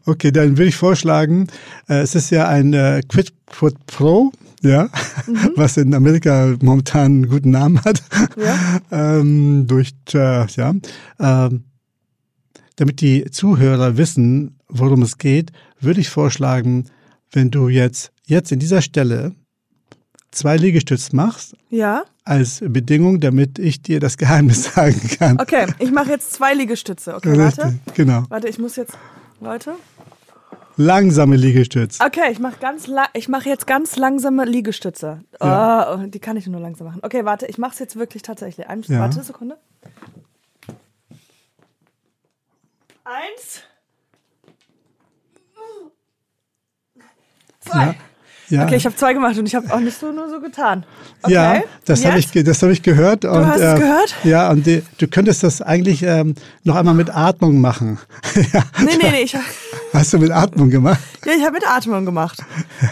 Okay, dann würde ich vorschlagen, äh, es ist ja ein äh, Quidquid Pro, ja, mhm. was in Amerika momentan einen guten Namen hat. Ja. ähm, durch, äh, ja. Ähm, damit die Zuhörer wissen, worum es geht, würde ich vorschlagen, wenn du jetzt, jetzt in dieser Stelle zwei Liegestütze machst.
Ja.
Als Bedingung, damit ich dir das Geheimnis sagen kann.
Okay, ich mache jetzt zwei Liegestütze. Okay, Richtig, warte.
Genau.
Warte, ich muss jetzt. Leute.
Langsame Liegestütze.
Okay, ich mache ganz ich mache jetzt ganz langsame Liegestütze. Ja. Oh, die kann ich nur langsam machen. Okay, warte, ich mache es jetzt wirklich tatsächlich. Ein, ja. Warte, Sekunde. Eins. Zwei. Ja. Ja. Okay, ich habe zwei gemacht und ich habe auch nicht so nur so getan. Okay.
Ja, das habe ich, das hab ich gehört.
Du
und,
hast äh, es gehört?
Ja, und die, du könntest das eigentlich ähm, noch einmal mit Atmung machen.
ja, nee, nee, nee. Ich,
hast du mit Atmung gemacht?
Ja, ich habe mit Atmung gemacht.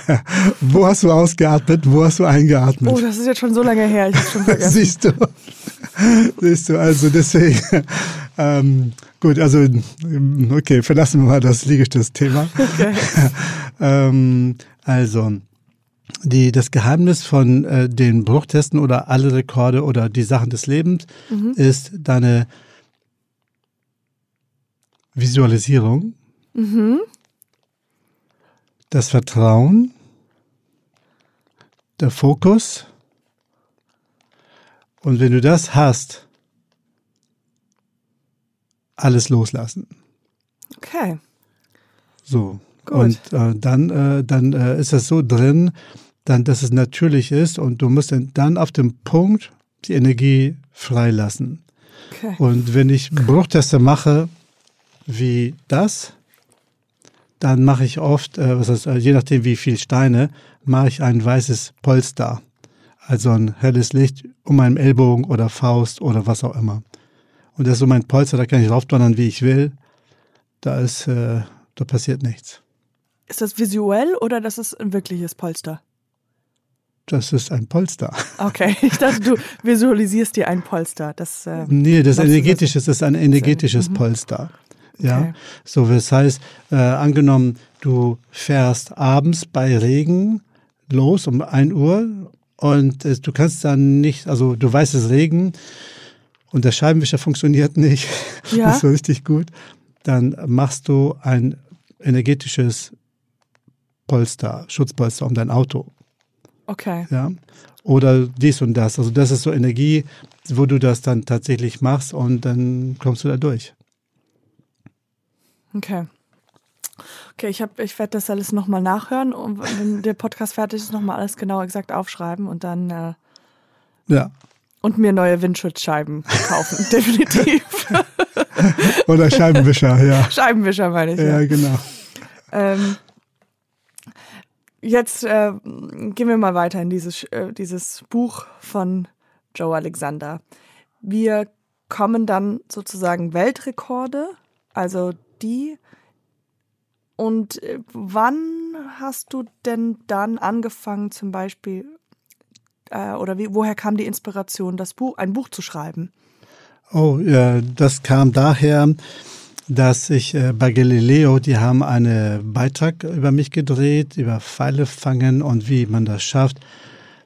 Wo hast du ausgeatmet? Wo hast du eingeatmet?
Oh, das ist jetzt schon so lange her. Ich habe schon vergessen.
Siehst du. Siehst du, also deswegen. Ähm, gut, also okay, verlassen wir mal das Liegestütz-Thema. Okay. ähm, also, die, das Geheimnis von äh, den Bruchtesten oder alle Rekorde oder die Sachen des Lebens mhm. ist deine Visualisierung,
mhm.
das Vertrauen der Fokus. Und wenn du das hast, alles loslassen.
Okay.
So.
Gut.
Und äh, dann, äh, dann äh, ist das so drin, dann, dass es natürlich ist und du musst dann, auf dem Punkt die Energie freilassen.
Okay.
Und wenn ich Bruchteste mache, wie das, dann mache ich oft, äh, was heißt, äh, je nachdem wie viel Steine, mache ich ein weißes Polster. Also ein helles Licht um meinen Ellbogen oder Faust oder was auch immer. Und das ist so mein Polster, da kann ich draufdonnern, wie ich will. Da ist, äh, da passiert nichts.
Ist das visuell oder das ist ein wirkliches Polster?
Das ist ein Polster.
Okay, ich dachte, du visualisierst dir ein Polster. Das, äh,
Nee, das energetische das ist ein energetisches Polster. Ja,
Okay.
so das heißt, äh, angenommen, du fährst abends bei Regen los um 1 Uhr und äh, du kannst dann nicht, also du weißt es Regen und der Scheibenwischer funktioniert nicht,
Ja.
nicht so richtig gut, dann machst du ein energetisches Polster, Schutzpolster um dein Auto.
Okay.
Ja. Oder dies und das. Also das ist so Energie, wo du das dann tatsächlich machst und dann kommst du da durch.
Okay. Okay, ich, hab- ich werde das alles nochmal nachhören und wenn der Podcast fertig ist, nochmal alles genau exakt aufschreiben und dann äh,
Ja.
und mir neue Windschutzscheiben kaufen. Definitiv.
Oder Scheibenwischer, ja.
Scheibenwischer meine ich.
Ja,
Ja.
genau.
Ähm, jetzt äh, gehen wir mal weiter in dieses, äh, dieses Buch von Joe Alexander. Wir kommen dann sozusagen Weltrekorde, also die. Und äh, wann hast du denn dann angefangen, zum Beispiel, äh, oder wie, woher kam die Inspiration, das Buch, ein Buch zu schreiben?
Oh, ja, das kam daher, dass ich äh, bei Galileo, die haben einen Beitrag über mich gedreht, über Pfeile fangen und wie man das schafft,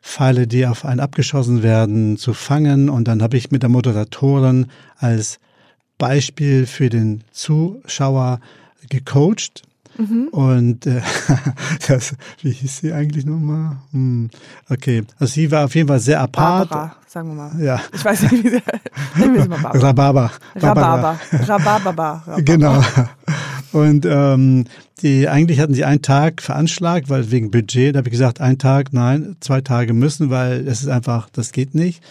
Pfeile, die auf einen abgeschossen werden, zu fangen. Und dann habe ich mit der Moderatorin als Beispiel für den Zuschauer gecoacht. Und äh, das, wie hieß sie eigentlich nochmal? Hm, okay, also sie war auf jeden Fall sehr apart.
Barbara, sagen wir mal.
Ja,
Ich weiß nicht, wie sie.
Rhabarber.
Rhabarber. Rhabarber. Rhabarber.
Genau. Und ähm, die eigentlich hatten sie einen Tag veranschlagt, weil wegen Budget. Da habe ich gesagt, ein Tag, nein, zwei Tage müssen, weil es ist einfach, das geht nicht.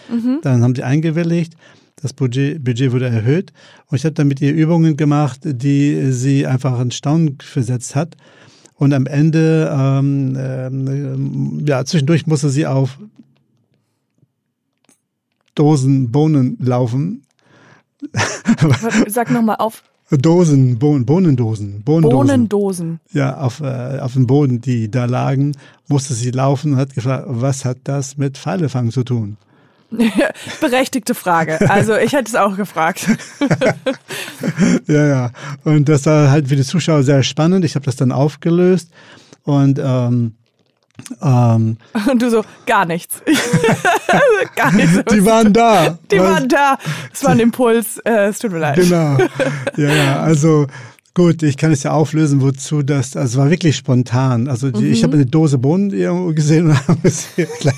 Dann haben sie eingewilligt. Das Budget, Budget wurde erhöht. Und ich habe dann mit ihr Übungen gemacht, die sie einfach in Staunen versetzt hat. Und am Ende, ähm, ähm, ja, zwischendurch musste sie auf Dosen Bohnen laufen.
Sag nochmal auf.
Dosen, Bohnen, Bohnendosen, Bohnendosen.
Bohnendosen.
Ja, auf, äh, auf dem Boden, die da lagen, musste sie laufen und hat gefragt, was hat das mit Pfeilefangen zu tun?
Berechtigte Frage. Also ich hätte es auch gefragt.
Ja, ja. Und das war halt für die Zuschauer sehr spannend. Ich habe das dann aufgelöst und ähm, ähm,
Und du so, gar nichts. gar nichts.
die waren da.
Die
Was-
waren da. Es war ein Impuls. Äh, es tut mir leid.
Genau. Ja, ja, also gut, ich kann es ja auflösen, wozu das, also es war wirklich spontan. Also die, ich habe eine Dose Bohnen irgendwo gesehen und habe es gleich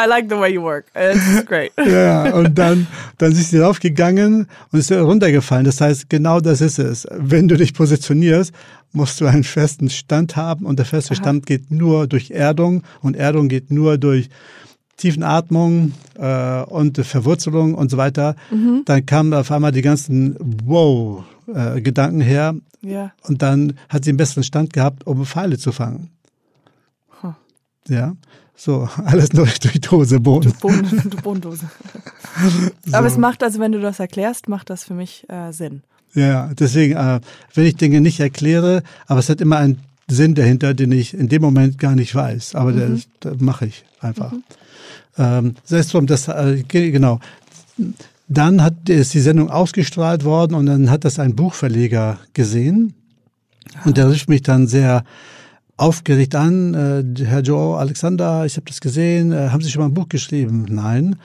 I like the way you work. It's great.
Ja, und dann, dann ist sie raufgegangen und ist runtergefallen. Das heißt, genau das ist es. Wenn du dich positionierst, musst du einen festen Stand haben und der feste Stand geht nur durch Erdung und Erdung geht nur durch Tiefenatmung äh, und Verwurzelung und so weiter. Dann kamen auf einmal die ganzen Wow-Gedanken her
Ja.
und dann hat sie einen besseren Stand gehabt, um Pfeile zu fangen.
Huh.
Ja, so, alles nur durch Dose Bohnen.
Bohnen, Bohnendose. Aber es macht, also wenn du das erklärst, macht das für mich äh, Sinn.
Ja, deswegen, äh, wenn ich Dinge nicht erkläre, aber es hat immer einen Sinn dahinter, den ich in dem Moment gar nicht weiß. Aber
Mhm.
das, das mache ich einfach. Ähm, selbst um das, äh, ge- genau. Dann hat, ist die Sendung ausgestrahlt worden und dann hat das ein Buchverleger gesehen. Und der rief mich dann sehr aufgeregt an, äh, Herr Joe Alexander, ich habe das gesehen, äh, haben Sie schon mal ein Buch geschrieben? Nein.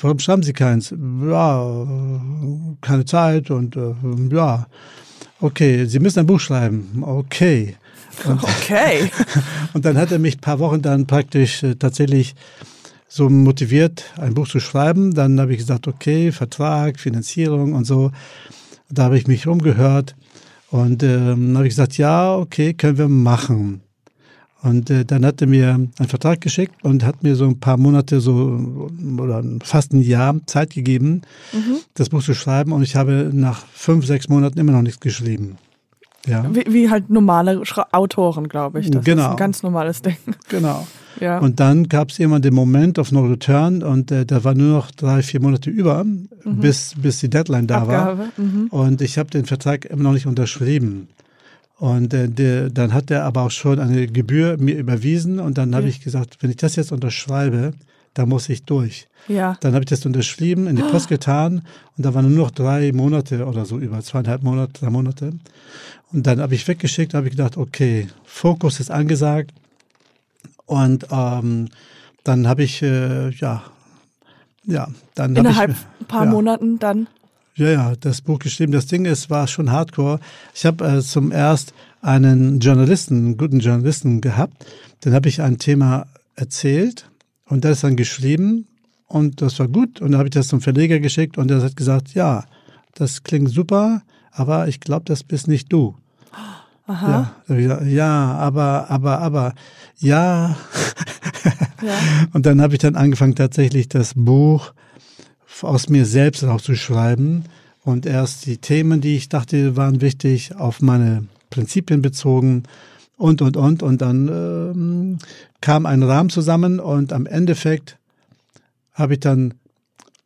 Warum schreiben Sie keins? Ja, äh, keine Zeit und äh, ja. Okay, Sie müssen ein Buch schreiben. Okay. Und,
Okay.
und dann hat er mich ein paar Wochen dann praktisch äh, tatsächlich so motiviert, ein Buch zu schreiben. Dann habe ich gesagt, okay, Vertrag, Finanzierung und so. Da habe ich mich umgehört und ähm, habe ich gesagt, ja, okay, können wir machen. Und äh, dann hat er mir einen Vertrag geschickt und hat mir so ein paar Monate so oder fast ein Jahr Zeit gegeben, das Buch zu schreiben. Und ich habe nach fünf, sechs Monaten immer noch nichts geschrieben. Ja,
Wie, wie halt normale Schra Autoren, glaube ich. Das ist
Genau.
ein ganz normales Ding.
genau.
Ja.
Und dann gab es immer den Moment of No Return und äh, da war nur noch drei, vier Monate über, bis, bis die Deadline da war.
Abgabe. Mhm.
Und ich habe den Vertrag immer noch nicht unterschrieben. Und äh, der, dann hat er aber auch schon eine Gebühr mir überwiesen und dann habe
Ja.
ich gesagt, wenn ich das jetzt unterschreibe, dann muss ich durch.
Ja.
Dann habe ich das unterschrieben, in die Post getan und da waren nur noch drei Monate oder so über, zweieinhalb Monate, drei Monate. Und dann habe ich weggeschickt, habe ich gedacht, okay, Fokus ist angesagt. Und ähm, dann habe ich, äh, ja, ja, dann habe
Innerhalb
ich,
ein paar
ja.
Monaten dann.
Ja, ja, das Buch geschrieben. Das Ding ist, war schon hardcore. Ich habe äh, zum erst einen Journalisten, einen guten Journalisten gehabt. Dann habe ich ein Thema erzählt und ist dann geschrieben und das war gut. Und dann habe ich das zum Verleger geschickt und der hat gesagt, ja, das klingt super, aber ich glaube, das bist nicht du.
Aha.
Ja, ja, aber, aber, aber, ja.
Ja.
Und dann habe ich dann angefangen, tatsächlich das Buch aus mir selbst rauszuschreiben und erst die Themen, die ich dachte, waren wichtig, auf meine Prinzipien bezogen und, und, und. Und dann ähm, kam ein Rahmen zusammen und am Endeffekt habe ich dann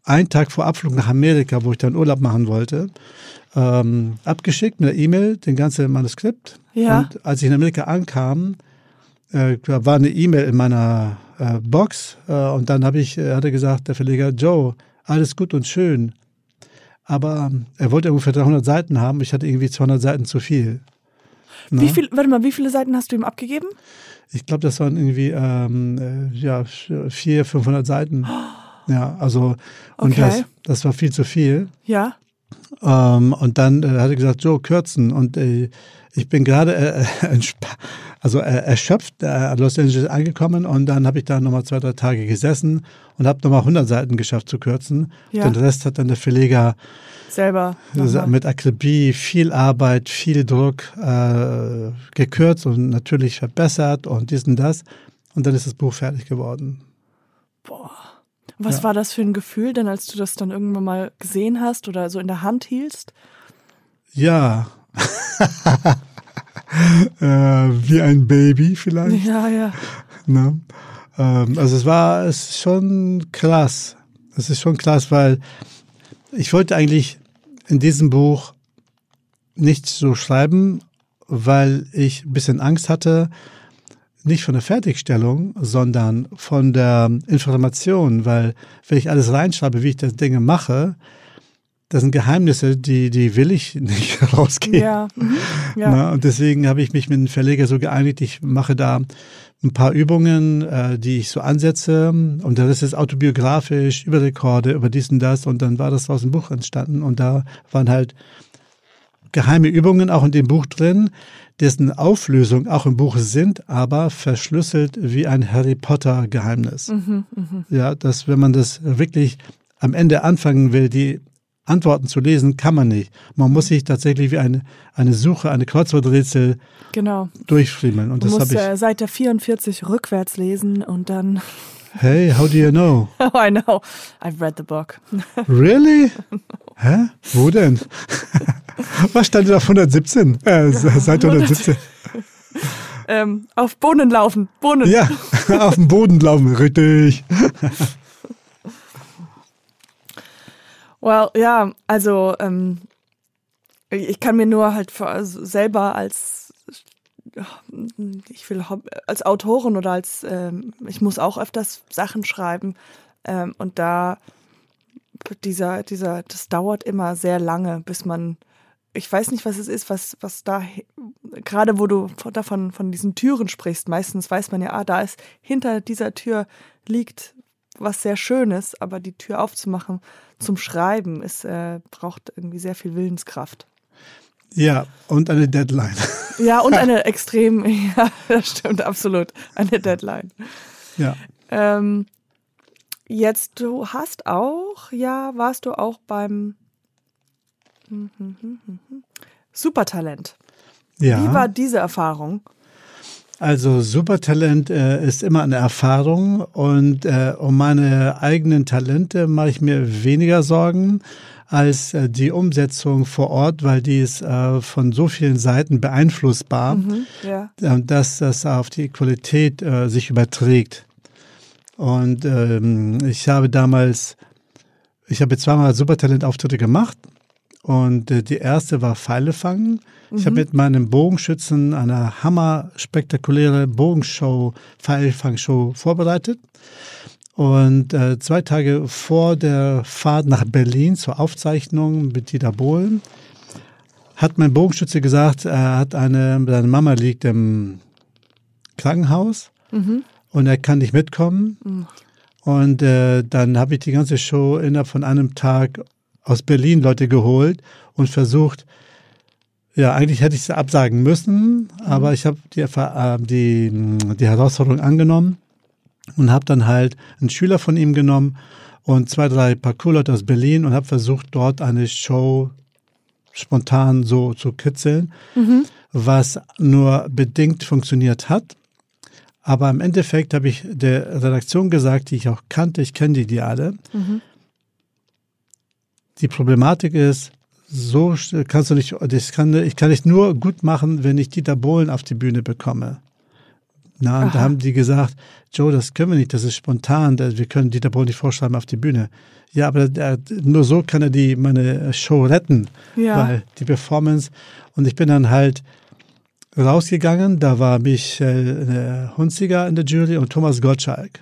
einen Tag vor Abflug nach Amerika, wo ich dann Urlaub machen wollte, ähm, abgeschickt mit der E-Mail, den ganzen Manuskript.
Ja.
Und als ich in Amerika ankam, äh, war eine E-Mail in meiner äh, Box äh, und dann habe ich, äh, hat er gesagt, der Verleger, Joe, alles gut und schön, aber ähm, er wollte ungefähr 300 Seiten haben, ich hatte irgendwie 200 Seiten zu viel.
Wie viel, warte mal, wie viele Seiten hast du ihm abgegeben?
Ich glaube, das waren irgendwie ähm, äh, ja, 400, 500 Seiten. Ja, also und
Okay.
das, das war viel zu viel.
Ja.
Ähm, und dann äh, hat er gesagt, Joe, kürzen. Und äh, ich bin gerade äh, entspa- also äh, erschöpft äh, Los Angeles angekommen und dann habe ich da nochmal zwei, drei Tage gesessen und habe nochmal 100 Seiten geschafft zu kürzen.
Ja.
Den Rest hat dann der Verleger
Selber. nochmal.
mit Akribie, viel Arbeit, viel Druck äh, gekürzt und natürlich verbessert und dies und das. Und dann ist das Buch fertig geworden.
Boah. Was
Ja.
war das für ein Gefühl denn, als du das dann irgendwann mal gesehen hast oder so in der Hand hielst?
Ja. äh, wie ein Baby vielleicht.
Ja, ja.
Ne? Ähm, also es war es ist schon krass. Es ist schon krass, weil ich wollte eigentlich in diesem Buch nicht so schreiben, weil ich ein bisschen Angst hatte, nicht von der Fertigstellung, sondern von der Information, weil wenn ich alles reinschreibe, wie ich das Dinge mache, das sind Geheimnisse, die, die will ich nicht rausgeben.
Ja. Mhm. ja.
Na, und deswegen habe ich mich mit dem Verleger so geeinigt, ich mache da ein paar Übungen, äh, die ich so ansetze. Und das ist autobiografisch, über Rekorde, über dies und das. Und dann war das aus dem Buch entstanden. Und da waren halt geheime Übungen auch in dem Buch drin, dessen Auflösung auch im Buch sind, aber verschlüsselt wie ein Harry Potter Geheimnis.
Mhm, mhm.
Ja, dass wenn man das wirklich am Ende anfangen will, die Antworten zu lesen, kann man nicht. Man muss sich tatsächlich wie eine, eine Suche, eine Kreuzworträtsel
Genau.
durchfriemeln. Und
Du
das habe ich.
Seite 44 rückwärts lesen und dann.
Hey, how do you know?
Oh, I know. I've read the book.
Really? Hä? Wo denn? Was stand da auf 117? Äh, Seite 117.
ähm, auf Bohnen laufen. Bohnen.
Ja, auf dem Boden laufen, richtig.
Well, ja, also ähm, ich kann mir nur halt also selber als ich will als Autorin oder als ähm, ich muss auch öfters Sachen schreiben ähm, und da dieser dieser das dauert immer sehr lange, bis man ich weiß nicht, was es ist, was was da gerade wo du davon von diesen Türen sprichst, meistens weiß man ja, ah, da ist hinter dieser Tür liegt was sehr Schönes, aber die Tür aufzumachen zum Schreiben ist, äh, braucht irgendwie sehr viel Willenskraft.
Ja, und eine Deadline.
Ja, und eine extrem, ja, das stimmt absolut, eine Deadline.
Ja.
Ähm, jetzt, du hast auch, ja, warst du auch beim Supertalent.
ja.
Wie war diese Erfahrung?
Also Supertalent äh, ist immer eine Erfahrung und äh, um meine eigenen Talente mache ich mir weniger Sorgen als äh, die Umsetzung vor Ort, weil die ist äh, von so vielen Seiten beeinflussbar,
Mhm, ja.
äh, dass das auf die Qualität äh, sich überträgt. Und ähm, ich habe damals, ich habe zweimal Supertalent-Auftritte gemacht und äh, die erste war Pfeile fangen. Ich habe mit meinem Bogenschützen eine hammer spektakuläre Bogenshow, Pfeilfangshow vorbereitet. Und äh, zwei Tage vor der Fahrt nach Berlin zur Aufzeichnung mit Dieter Bohlen hat mein Bogenschütze gesagt, er hat eine, seine Mama liegt im Krankenhaus und er kann nicht mitkommen. Und äh, dann habe ich die ganze Show innerhalb von einem Tag aus Berlin Leute geholt und versucht, ja, eigentlich hätte ich sie absagen müssen, aber ich habe die, äh, die, die Herausforderung angenommen und habe dann halt einen Schüler von ihm genommen und zwei, drei Parkour-Leute aus Berlin und habe versucht, dort eine Show spontan so zu kitzeln, was nur bedingt funktioniert hat. Aber im Endeffekt habe ich der Redaktion gesagt, die ich auch kannte, ich kenne die, die alle. Die Problematik ist, so kannst du nicht, das kann, ich kann nicht nur gut machen, wenn ich Dieter Bohlen auf die Bühne bekomme. Na, und da haben die gesagt, Joe, das können wir nicht, das ist spontan, wir können Dieter Bohlen nicht vorschreiben auf die Bühne. Ja, aber der, nur so kann er die, meine Show retten,
Ja.
weil die Performance, und ich bin dann halt rausgegangen, da war Michael äh, Hunziger in der Jury und Thomas Gottschalk.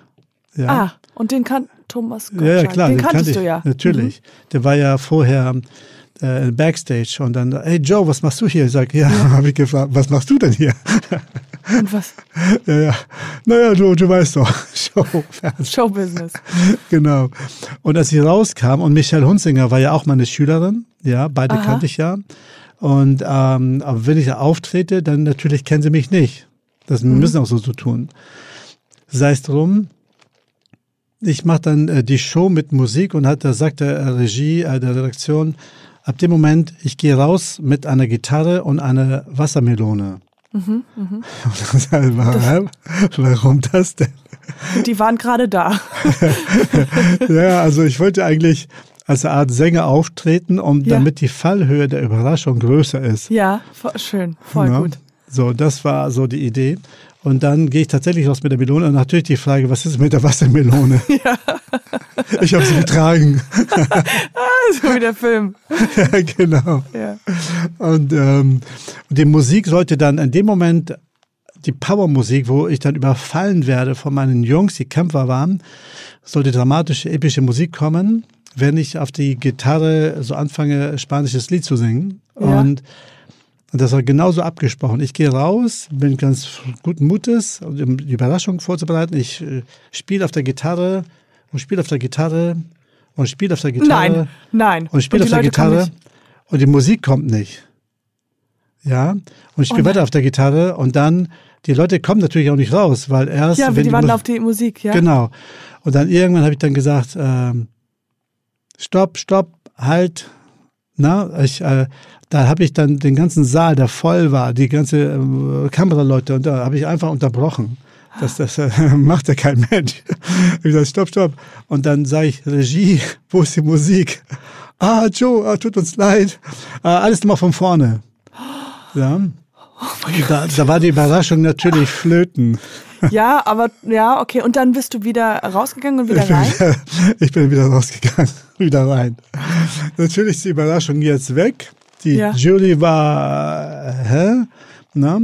Ja.
Ah, und den kann Thomas Gottschalk.
Ja, ja, klar,
den,
den,
kanntest du ja. Mhm.
Natürlich. Der war ja vorher äh, Backstage und dann, hey Joe, was machst du hier? Ich sag, ja, habe ich gefragt, was machst du denn hier?
Und was?
ja, ja. Naja, du, du weißt doch. Show.
Showbusiness.
genau. Und als ich rauskam, und Michael Hunzinger war ja auch meine Schülerin, ja, beide
Aha.
kannte ich ja. Und ähm, aber wenn ich da auftrete, dann natürlich kennen sie mich nicht. Das
Mhm.
müssen auch so so tun. Sei es drum, ich mache dann äh, die Show mit Musik und hat, da sagt der äh, Regie, äh, der Redaktion, ab dem Moment, ich gehe raus mit einer Gitarre und einer Wassermelone.
Mhm,
ich, warum, warum das denn?
Die waren gerade da.
Ja, also ich wollte eigentlich als eine Art Sänger auftreten, um
Ja.
damit die Fallhöhe der Überraschung größer ist.
Ja, schön, voll
Ja.
gut.
So, das war so die Idee. Und dann gehe ich tatsächlich raus mit der Melone und natürlich die Frage, was ist mit der Wassermelone? Ja. Ich habe sie getragen.
So wie der Film.
ja, genau.
Ja.
Und ähm, die Musik sollte dann in dem Moment, die Powermusik, wo ich dann überfallen werde von meinen Jungs, die Kämpfer waren, sollte dramatische, epische Musik kommen, wenn ich auf die Gitarre so anfange, spanisches Lied zu singen.
Ja.
Und, und das war genauso abgesprochen. Ich gehe raus, bin ganz guten Mutes, um die Überraschung vorzubereiten. Ich äh, spiele auf der Gitarre und spiele auf der Gitarre und spiele auf der Gitarre.
Nein, nein.
Und spiele
die
auf der
Leute
Gitarre und die Musik kommt nicht. Ja, und ich spiele
Oh
weiter auf der Gitarre und dann, die Leute kommen natürlich auch nicht raus, weil erst.
Ja,
wenn
die warten
Mu-
auf die Musik, ja.
Genau. Und dann irgendwann habe ich dann gesagt, ähm, stopp, stopp, halt. Na, ich, äh, da habe ich dann den ganzen Saal, der voll war, die ganze äh, Kameraleute, und da habe ich einfach unterbrochen. Das, das äh, macht ja kein Mensch. Ich gesagt, stopp, stopp. Und dann sage ich, Regie, wo ist die Musik? Ah, Joe, ah, tut uns leid. Ah, alles nochmal von vorne. Ja. da, da war die Überraschung natürlich flöten.
Ja, aber ja, okay. Und dann bist du wieder rausgegangen und wieder
Ich
rein?
wieder, ich bin wieder rausgegangen, wieder rein. Natürlich ist die Überraschung jetzt weg. Die
Ja.
Jury war, hä? Na?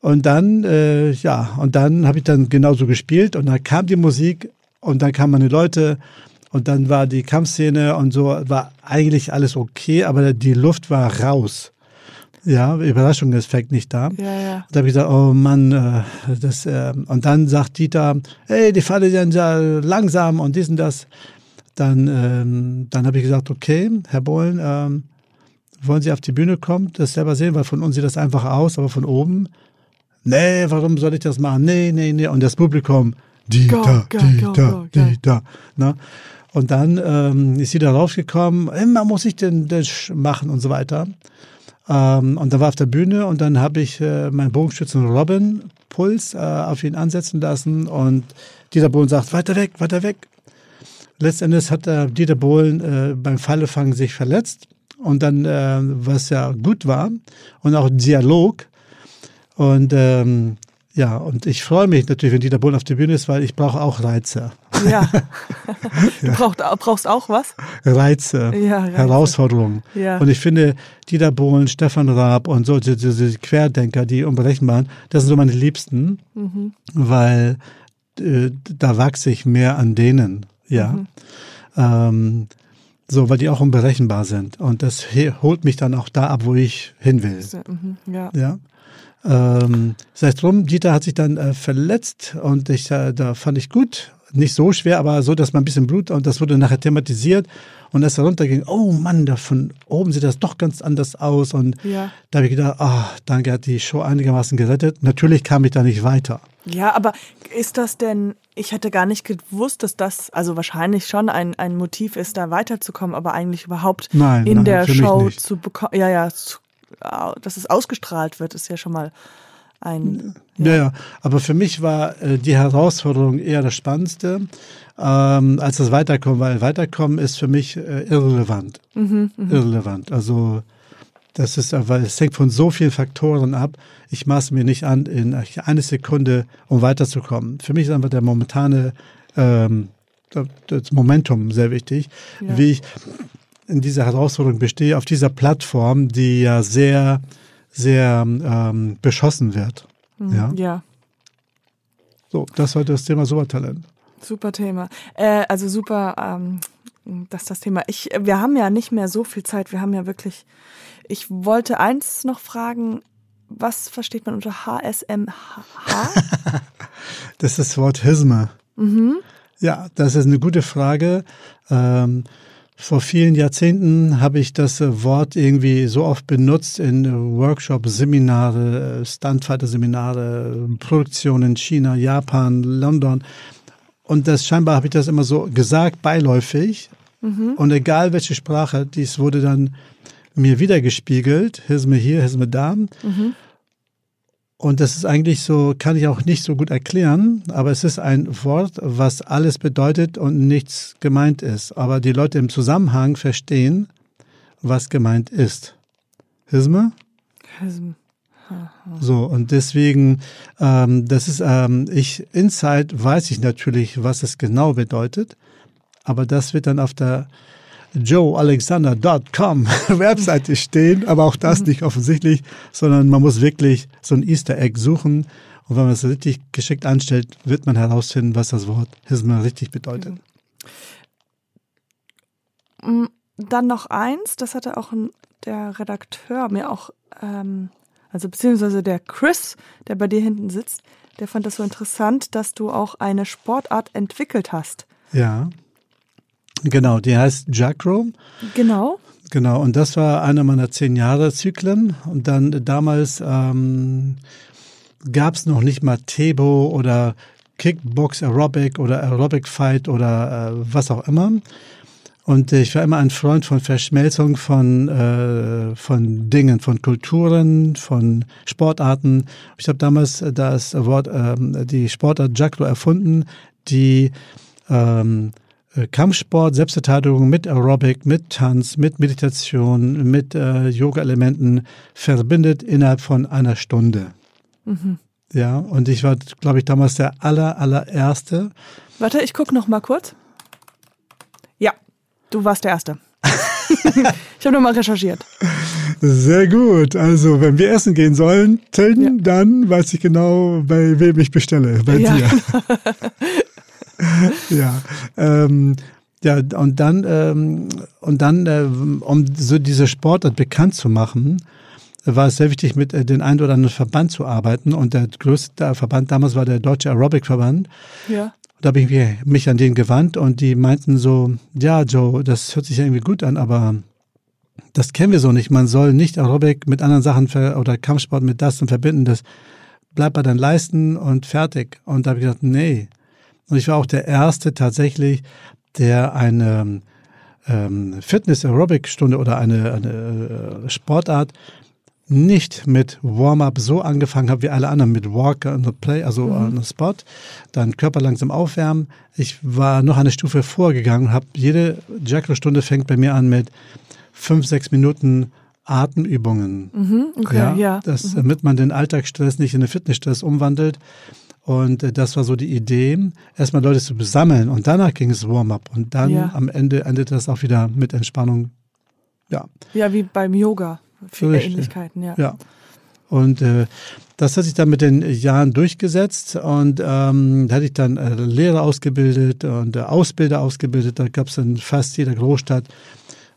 Und dann, äh, ja, und dann habe ich dann genauso gespielt und dann kam die Musik und dann kamen meine Leute und dann war die Kampfszene und so, war eigentlich alles okay, aber die Luft war raus. Ja, Überraschungseffekt nicht da.
Ja, ja.
Da habe ich gesagt, oh Mann, äh, das, äh, und dann sagt Dieter, hey, die Falle sind ja langsam und dies und das. Dann, ähm, dann habe ich gesagt, okay, Herr Bohlen, ähm, wollen Sie auf die Bühne kommen, das selber sehen, weil von uns sieht das einfach aus, aber von oben, nee, warum soll ich das machen? Nee, nee, nee. Und das Publikum, die
Go, go,
die
go,
da,
go,
die
geil.
da. Ne? Und dann ähm, ist sie da rausgekommen, immer muss ich den Dash machen und so weiter. Ähm, und da war auf der Bühne und dann habe ich äh, meinen Bogenschützen Robin Puls äh, auf ihn ansetzen lassen und Dieter Bohlen sagt, weiter weg, weiter weg. Letztendlich hat äh, Dieter Bohlen äh, beim Fallefangen sich verletzt und dann, äh, was ja gut war und auch Dialog. Und ähm, ja, und ich freue mich natürlich, wenn Dieter Bohlen auf der Bühne ist, weil ich brauche auch Reize.
Ja. Du brauchst, brauchst auch was?
Reize,
Ja, Reize.
Herausforderungen.
Ja.
Und ich finde, Dieter Bohlen, Stefan Raab und so diese, diese Querdenker, die unberechenbaren, das sind so meine Liebsten,
Mhm.
weil äh, da wachse ich mehr an denen, ja.
Mhm.
Ähm, so, weil die auch unberechenbar sind. Und das holt mich dann auch da ab, wo ich hin will.
Mhm. Ja.
Ja. Ähm, sei es drum, Dieter hat sich dann äh, verletzt und ich, äh, da fand ich gut. Nicht so schwer, aber so, dass man ein bisschen Blut und das wurde nachher thematisiert. Und als er runterging, oh Mann, da von oben sieht das doch ganz anders aus. Und
Ja.
da habe ich gedacht, ah, danke, hat die Show einigermaßen gerettet. Natürlich kam ich da nicht weiter.
Ja, aber ist das denn, ich hätte gar nicht gewusst, dass das, also wahrscheinlich schon ein, ein Motiv ist, da weiterzukommen, aber eigentlich überhaupt
Nein,
in
nein,
der Show zu bekommen, ja, ja, zu, dass es ausgestrahlt wird, ist ja schon mal ein,
Ja, ja. Aber für mich war äh, die Herausforderung eher das Spannendste, ähm, als das Weiterkommen, weil Weiterkommen ist für mich äh, irrelevant. Irrelevant. Also das ist, äh, weil es hängt von so vielen Faktoren ab. Ich maße mir nicht an, in eine Sekunde, um weiterzukommen. Für mich ist einfach der momentane ähm, das Momentum sehr wichtig,
Ja.
wie ich in dieser Herausforderung bestehe, auf dieser Plattform, die ja sehr, sehr ähm, beschossen wird. Ja,
ja.
so, das war das Thema Supertalent.
Super Thema. Äh, also super, ähm, dass das Thema. Ich, wir haben ja nicht mehr so viel Zeit. Wir haben ja wirklich. Ich wollte eins noch fragen. Was versteht man unter HSMH?
Das ist das Wort Hisme. Ja, das ist eine gute Frage. Ähm, vor vielen Jahrzehnten habe ich das äh, Wort irgendwie so oft benutzt in äh, Workshops, Seminare, äh, Standfighter-Seminare, Produktionen in China, Japan, London. Und das scheinbar habe ich das immer so gesagt, beiläufig. Und egal welche Sprache, dies wurde dann mir wiedergespiegelt. Hisme hier, Hisme da. Und das ist eigentlich so, kann ich auch nicht so gut erklären, aber es ist ein Wort, was alles bedeutet und nichts gemeint ist. Aber die Leute im Zusammenhang verstehen, was gemeint ist. Hisme? So, und deswegen, ähm, das ist, ähm, ich, Inside weiß ich natürlich, was es genau bedeutet, aber das wird dann auf der joealexander.com Webseite stehen, aber auch das nicht offensichtlich, sondern man muss wirklich so ein Easter Egg suchen. Und wenn man es richtig geschickt anstellt, wird man herausfinden, was das Wort Hisma richtig bedeutet.
Mm, Dann noch eins, das hatte auch der Redakteur mir auch, ähm, also beziehungsweise der Chris, der bei dir hinten sitzt, der fand das so interessant, dass du auch eine Sportart entwickelt hast.
Ja. Genau, die heißt Jacro.
Genau.
Genau, und das war einer meiner zehn Jahre Zyklen. Und dann damals ähm, gab es noch nicht mal Tebo oder Kickbox Aerobic oder Aerobic Fight oder äh, was auch immer. Und äh, ich war immer ein Freund von Verschmelzung von, äh, von Dingen, von Kulturen, von Sportarten. Ich habe damals äh, das Wort, ähm, die Sportart Jacro erfunden, die ähm, äh, Kampfsport, Selbstverteidigung mit Aerobic, mit Tanz, mit Meditation, mit äh, Yoga-Elementen verbindet innerhalb von einer Stunde. Ja, und ich war, glaube ich, damals der aller, allererste.
Warte, ich gucke noch mal kurz. Ja, du warst der Erste. ich habe noch mal recherchiert.
Sehr gut. Also, wenn wir essen gehen sollen, Tilden, dann weiß ich genau, bei wem ich bestelle. Bei
Ja.
dir. ja. Ähm, ja, und dann, ähm, und dann, äh, um so diese Sportart bekannt zu machen, war es sehr wichtig, mit äh, den einen oder anderen Verband zu arbeiten. Und der größte Verband damals war der Deutsche Aerobic-Verband.
Ja.
Da habe ich mich- mich an den gewandt und die meinten so, ja, Joe, das hört sich irgendwie gut an, aber das kennen wir so nicht. Man soll nicht Aerobic mit anderen Sachen oder Kampfsport mit das und verbinden. Das bleibt bei deinen Leisten und fertig. Und da habe ich gedacht, nee. Und ich war auch der Erste tatsächlich, der eine ähm, Fitness-Aerobic-Stunde oder eine, eine äh, Sportart nicht mit Warm-up so angefangen habe wie alle anderen, mit Walk the Play, also mhm. on the Spot, dann Körper langsam aufwärmen. Ich war noch eine Stufe vorgegangen, habe jede Jackal-Stunde fängt bei mir an mit fünf, sechs Minuten Atemübungen.
Mhm, okay, ja, ja.
Das,
mhm.
Damit man den Alltagsstress nicht in den Fitnessstress umwandelt. Und äh, das war so die Idee, erstmal Leute zu besammeln und danach ging es Warm-up und dann ja. am Ende endet das auch wieder mit Entspannung. Ja.
Ja, wie beim Yoga. Viele Richtig. Ähnlichkeiten, ja.
Ja. Und äh, das hat sich dann mit den Jahren durchgesetzt und ähm, da hatte ich dann äh, Lehrer ausgebildet und äh, Ausbilder ausgebildet. Da gab es in fast jeder Großstadt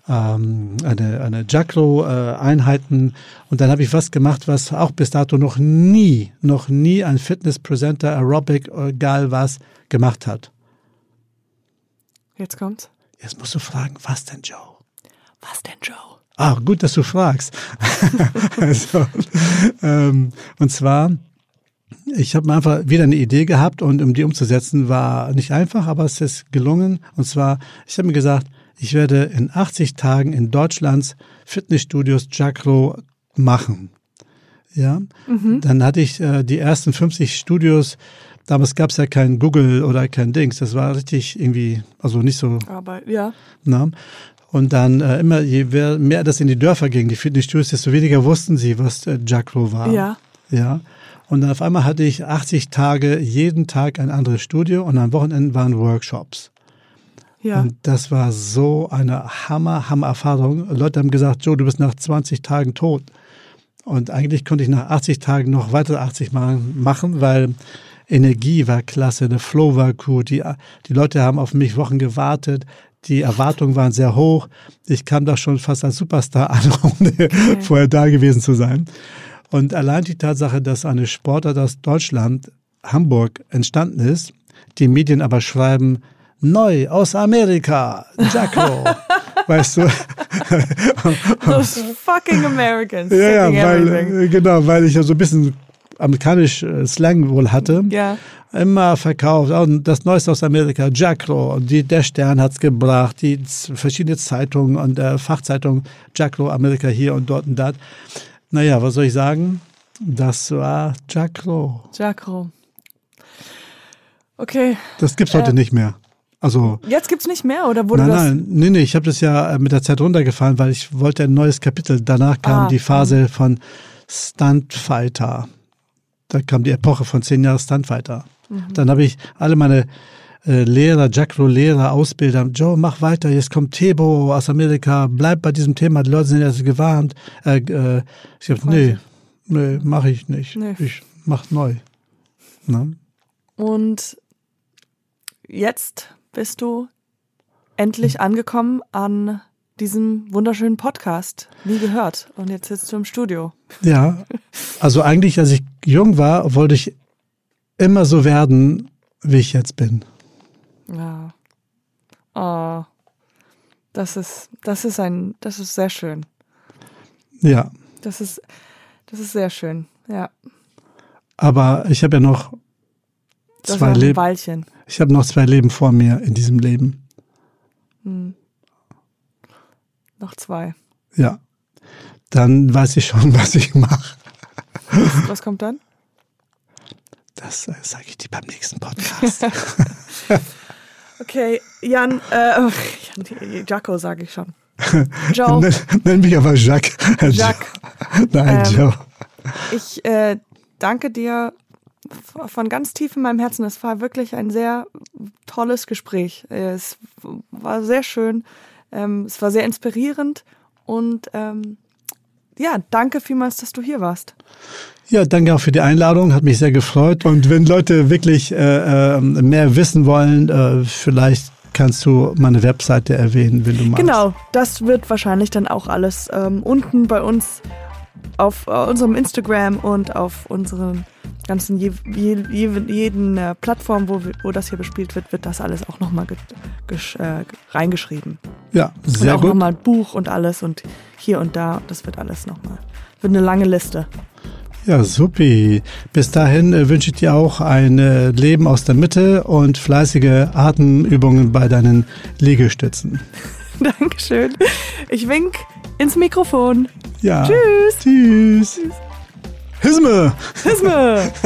ähm, eine, eine Jacro-Einheiten. und dann habe ich was gemacht, was auch bis dato noch nie, noch nie ein Fitness-Presenter, Aerobic, egal was, gemacht hat.
Jetzt kommt's.
Jetzt musst du fragen, was denn, Joe?
Was denn, Joe?
Ah, gut, dass du fragst. also, ähm, und zwar, ich habe einfach wieder eine Idee gehabt und um die umzusetzen war nicht einfach, aber es ist gelungen. Und zwar, ich habe mir gesagt, ich werde in 80 Tagen in Deutschlands Fitnessstudios Jacro machen. Ja, mhm. dann hatte ich äh, die ersten 50 Studios. Damals gab es ja kein Google oder kein Dings. Das war richtig irgendwie, also nicht so.
Aber ja.
Na, und dann äh, immer, je mehr das in die Dörfer ging, die Fitnessstudios, desto weniger wussten sie, was äh, Jacro war.
Ja.
Ja. Und dann auf einmal hatte ich 80 Tage, jeden Tag ein anderes Studio und am Wochenende waren Workshops.
Ja.
Und das war so eine Hammer, Hammer Erfahrung. Leute haben gesagt, Joe, du bist nach 20 Tagen tot. Und eigentlich konnte ich nach 80 Tagen noch weitere 80 machen, weil Energie war klasse, der Flow war gut, die, die Leute haben auf mich Wochen gewartet, die Erwartungen waren sehr hoch. Ich kam da schon fast als Superstar an, ohne okay. vorher da gewesen zu sein. Und allein die Tatsache, dass eine Sportart aus Deutschland, Hamburg, entstanden ist, die Medien aber schreiben, neu aus Amerika, Jacko. weißt du?
Those fucking Americans.
Ja, ja, weil, genau, weil ich ja so ein bisschen amerikanisch äh, Slang wohl hatte.
Ja.
Immer verkauft. Und das Neueste aus Amerika, Jackro. Die, der Stern hat's gebracht, die verschiedene Zeitungen und äh, Fachzeitungen, Jackro, Amerika hier und dort und dort. Naja, was soll ich sagen? Das war Jackro.
Jackro. Okay.
Das gibt's heute äh, nicht mehr. Also
jetzt gibt's nicht mehr oder wurde
nein,
das?
Nein, nee, nee, ich habe das ja äh, mit der Zeit runtergefahren, weil ich wollte ein neues Kapitel. Danach kam ah, die Phase von Stuntfighter. Da kam die Epoche von zehn Jahren Stuntfighter. Mhm. Dann habe ich alle meine äh, Lehrer, Jackro-Lehrer, Ausbilder, Joe, mach weiter, jetzt kommt Tebo aus Amerika, bleib bei diesem Thema, die Leute sind jetzt gewarnt. Äh, äh, ich habe, nee, nee, mache ich nicht. Nee. Ich mach neu. Na?
Und jetzt bist du endlich angekommen an diesem wunderschönen Podcast. Wie gehört. Und jetzt sitzt du im Studio.
Ja, also eigentlich, als ich jung war, wollte ich immer so werden, wie ich jetzt bin.
Ja. Oh. Das ist, das ist ein, das ist sehr schön.
Ja.
Das ist, das ist sehr schön, ja.
Aber ich habe ja noch
das zwei Leben.
Ich habe noch zwei Leben vor mir in diesem Leben.
Hm. Noch zwei.
Ja. Dann weiß ich schon, was ich mache.
Was, was kommt dann?
Das äh, sage ich dir beim nächsten Podcast.
okay, Jan, äh, Jan Jaco sage ich schon.
Joe. Nenn, nenn, mich aber Jacques.
Jacques.
Nein, ähm, Joe.
Ich äh, danke dir von ganz tief in meinem Herzen. Es war wirklich ein sehr tolles Gespräch. Es war sehr schön. Ähm, es war sehr inspirierend und ähm, ja, danke vielmals, dass du hier warst.
Ja, danke auch für die Einladung, hat mich sehr gefreut. Und wenn Leute wirklich äh, äh mehr wissen wollen, äh, vielleicht kannst du meine Webseite erwähnen, wenn du magst.
Genau, das wird wahrscheinlich dann auch alles ähm, unten bei uns auf äh, unserem Instagram und auf unseren ganzen je, je, jeden äh, Plattform, wo, wo das hier bespielt wird, wird das alles auch nochmal äh, reingeschrieben.
Ja, sehr
und auch
gut.
nochmal ein Buch und alles und hier und da. Das wird alles nochmal. Wird eine lange Liste.
Ja, supi. Bis dahin äh, wünsche ich dir auch ein äh, Leben aus der Mitte und fleißige Atemübungen bei deinen Liegestützen.
Dankeschön. Ich wink ins Mikrofon.
Ja.
Tschüss.
Tschüss. Hisme.
Hisme.